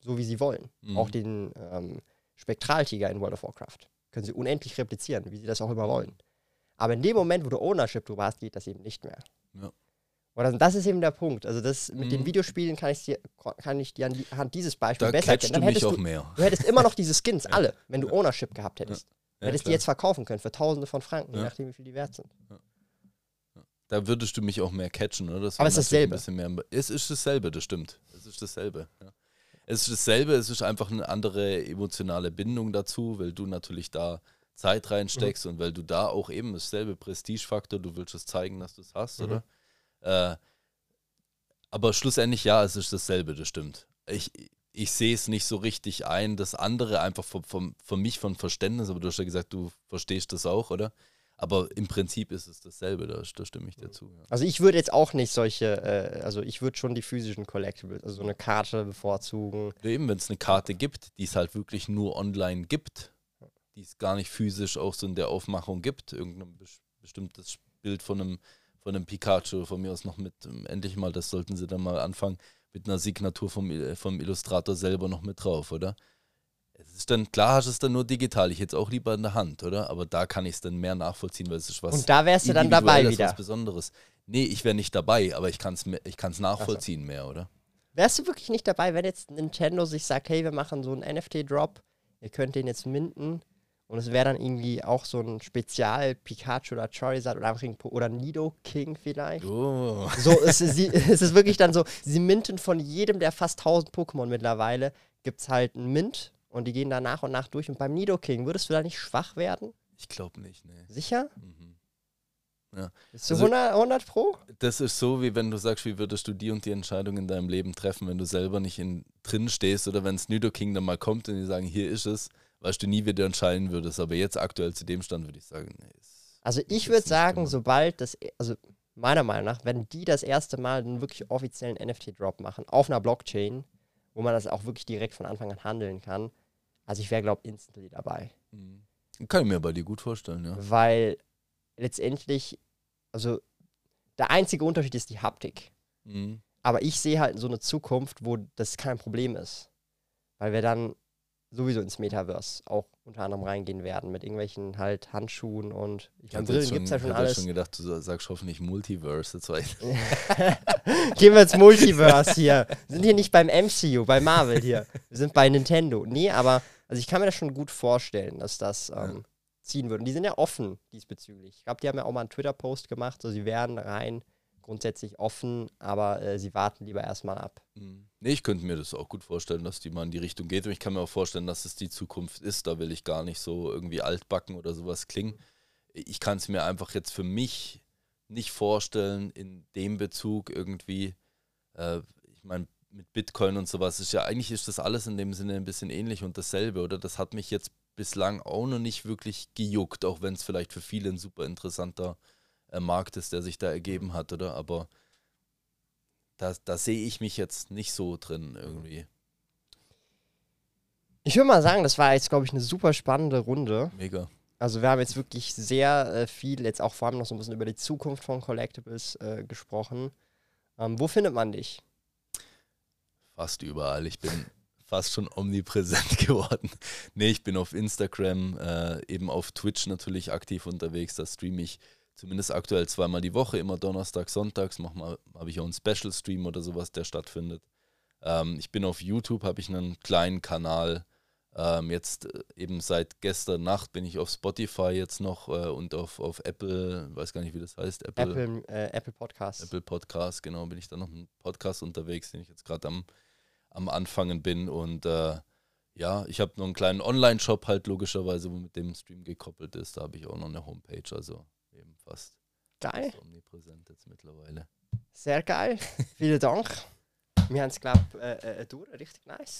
so wie sie wollen. Mhm. Auch den ähm, Spektraltiger in World of Warcraft können sie unendlich replizieren, wie sie das auch immer wollen. Aber in dem Moment, wo du Ownership drüber hast, geht das eben nicht mehr. Ja. Oder das ist eben der Punkt. Also das mit den Mhm. Videospielen kann ich dir, kann ich dir anhand dieses Beispiels Da besser erkennen. du Dann mich hättest auch du, mehr. du hättest immer noch diese Skins, alle, wenn du Ownership gehabt hättest. Ja, hättest die jetzt verkaufen können für Tausende von Franken, je Ja. nachdem, wie viel die wert sind. Da würdest du mich auch mehr catchen, oder? Das Aber es ist dasselbe. Ein bisschen mehr, es ist dasselbe, das stimmt. Es ist dasselbe. Ja. Es ist dasselbe, es ist einfach eine andere emotionale Bindung dazu, weil du natürlich da Zeit reinsteckst Mhm. und weil du da auch eben dasselbe Prestigefaktor, du willst es zeigen, dass du es hast, Mhm. oder? Äh, aber schlussendlich ja, es ist dasselbe, das stimmt. Ich, ich sehe es nicht so richtig ein. Das andere einfach vom, vom, für mich von Verständnis, aber du hast ja gesagt, du verstehst das auch, oder? Aber im Prinzip ist es dasselbe, da, da stimme ich dir zu. Ja. Also ich würde jetzt auch nicht solche, äh, also ich würde schon die physischen Collectibles, also so eine Karte bevorzugen. Ja, Eben, wenn es eine Karte gibt, die es halt wirklich nur online gibt, die es gar nicht physisch auch so in der Aufmachung gibt, irgendein bes- bestimmtes Bild von einem, von einem Pikachu, von mir aus noch mit, ähm, endlich mal, das sollten sie dann mal anfangen, mit einer Signatur vom, Il- vom Illustrator selber noch mit drauf, oder? Es ist dann, klar hast du es dann nur digital, ich hätte es auch lieber in der Hand, oder? Aber da kann ich es dann mehr nachvollziehen, weil es ist was Und da wärst du dann dabei wieder. was Besonderes. Nee, ich wäre nicht dabei, aber ich kann es ich kann's nachvollziehen mehr, oder? Wärst du wirklich nicht dabei, wenn jetzt Nintendo sich sagt, hey, wir machen so einen NFT-Drop, ihr könnt den jetzt minden und es wäre dann irgendwie auch so ein Spezial Pikachu oder Charizard oder, einfach oder Nido King vielleicht? Oh. So, es ist, sie, es ist wirklich dann so, sie minten von jedem der fast 1000 Pokémon mittlerweile, gibt es halt einen Mint und die gehen da nach und nach durch. Und beim Nido King, würdest du da nicht schwach werden? Ich glaube nicht, nee. Sicher? Mhm. Bist du Also- 100, 100 Pro? Das ist so, wie wenn du sagst, wie würdest du die und die Entscheidung in deinem Leben treffen, wenn du selber nicht in, drin stehst oder wenn es Nido Kingdom mal kommt und die sagen, hier ist es, weißt du nie, wie du entscheiden würdest. Aber jetzt aktuell zu dem Stand würde ich sagen, nee. Ist, Also ich würde sagen, drin. sobald das, also meiner Meinung nach, wenn die das erste Mal einen wirklich offiziellen NFT-Drop machen, auf einer Blockchain, wo man das auch wirklich direkt von Anfang an handeln kann, also ich wäre, glaube ich, instantly dabei. Mhm. Kann ich mir bei dir gut vorstellen, ja. Weil letztendlich, also der einzige Unterschied ist die Haptik. Mhm. Aber ich sehe halt so eine Zukunft, wo das kein Problem ist. Weil wir dann sowieso ins Metaverse auch unter anderem reingehen werden mit irgendwelchen halt Handschuhen und ich Ich meine, Brillen gibt es ja schon alles. schon gedacht, du sagst hoffentlich Multiverse. Gehen wir ins Multiverse hier. Wir sind hier nicht beim MCU, bei Marvel hier. Wir sind bei Nintendo. Nee, aber also ich kann mir das schon gut vorstellen, dass das ähm, ziehen würde. Und die sind ja offen diesbezüglich. Ich glaube, die haben ja auch mal einen Twitter-Post gemacht. So, sie wären rein grundsätzlich offen, aber äh, sie warten lieber erstmal ab. Mhm. Nee, ich könnte mir das auch gut vorstellen, dass die mal in die Richtung geht. Und ich kann mir auch vorstellen, dass es die Zukunft ist. Da will ich gar nicht so irgendwie altbacken oder sowas klingen. Ich kann es mir einfach jetzt für mich nicht vorstellen, in dem Bezug irgendwie, äh, ich meine, mit Bitcoin und sowas ist ja, eigentlich ist das alles in dem Sinne ein bisschen ähnlich und dasselbe, oder? Das hat mich jetzt bislang auch noch nicht wirklich gejuckt, auch wenn es vielleicht für viele ein super interessanter äh, Markt ist, der sich da ergeben hat, oder? Aber da, da sehe ich mich jetzt nicht so drin irgendwie. Ich würde mal sagen, das war jetzt, glaube ich, eine super spannende Runde. Mega. Also wir haben jetzt wirklich sehr äh, viel, jetzt auch vor allem noch so ein bisschen über die Zukunft von Collectibles äh, gesprochen. Ähm, wo findet man dich? Fast überall. Ich bin fast schon omnipräsent geworden. Nee, ich bin auf Instagram, äh, eben auf Twitch natürlich aktiv unterwegs. Da streame ich zumindest aktuell zweimal die Woche, immer Donnerstag, Sonntags. Habe ich auch einen Special-Stream oder sowas, der stattfindet. Ähm, ich bin auf YouTube, habe ich einen kleinen Kanal. Ähm, jetzt äh, eben seit gestern Nacht bin ich auf Spotify jetzt noch äh, und auf, auf Apple, weiß gar nicht, wie das heißt. Apple, äh, Apple Podcast. Apple Podcast, genau, bin ich da noch mit einem Podcast unterwegs, den ich jetzt gerade am, am Anfangen bin. Und äh, Ja, ich habe noch einen kleinen Online-Shop halt logischerweise, wo mit dem Stream gekoppelt ist. Da habe ich auch noch eine Homepage, also eben fast Geil. fast omnipräsent jetzt mittlerweile. Sehr geil. Vielen Dank. Wir haben es, glaube ich, äh, äh, durch. Richtig nice.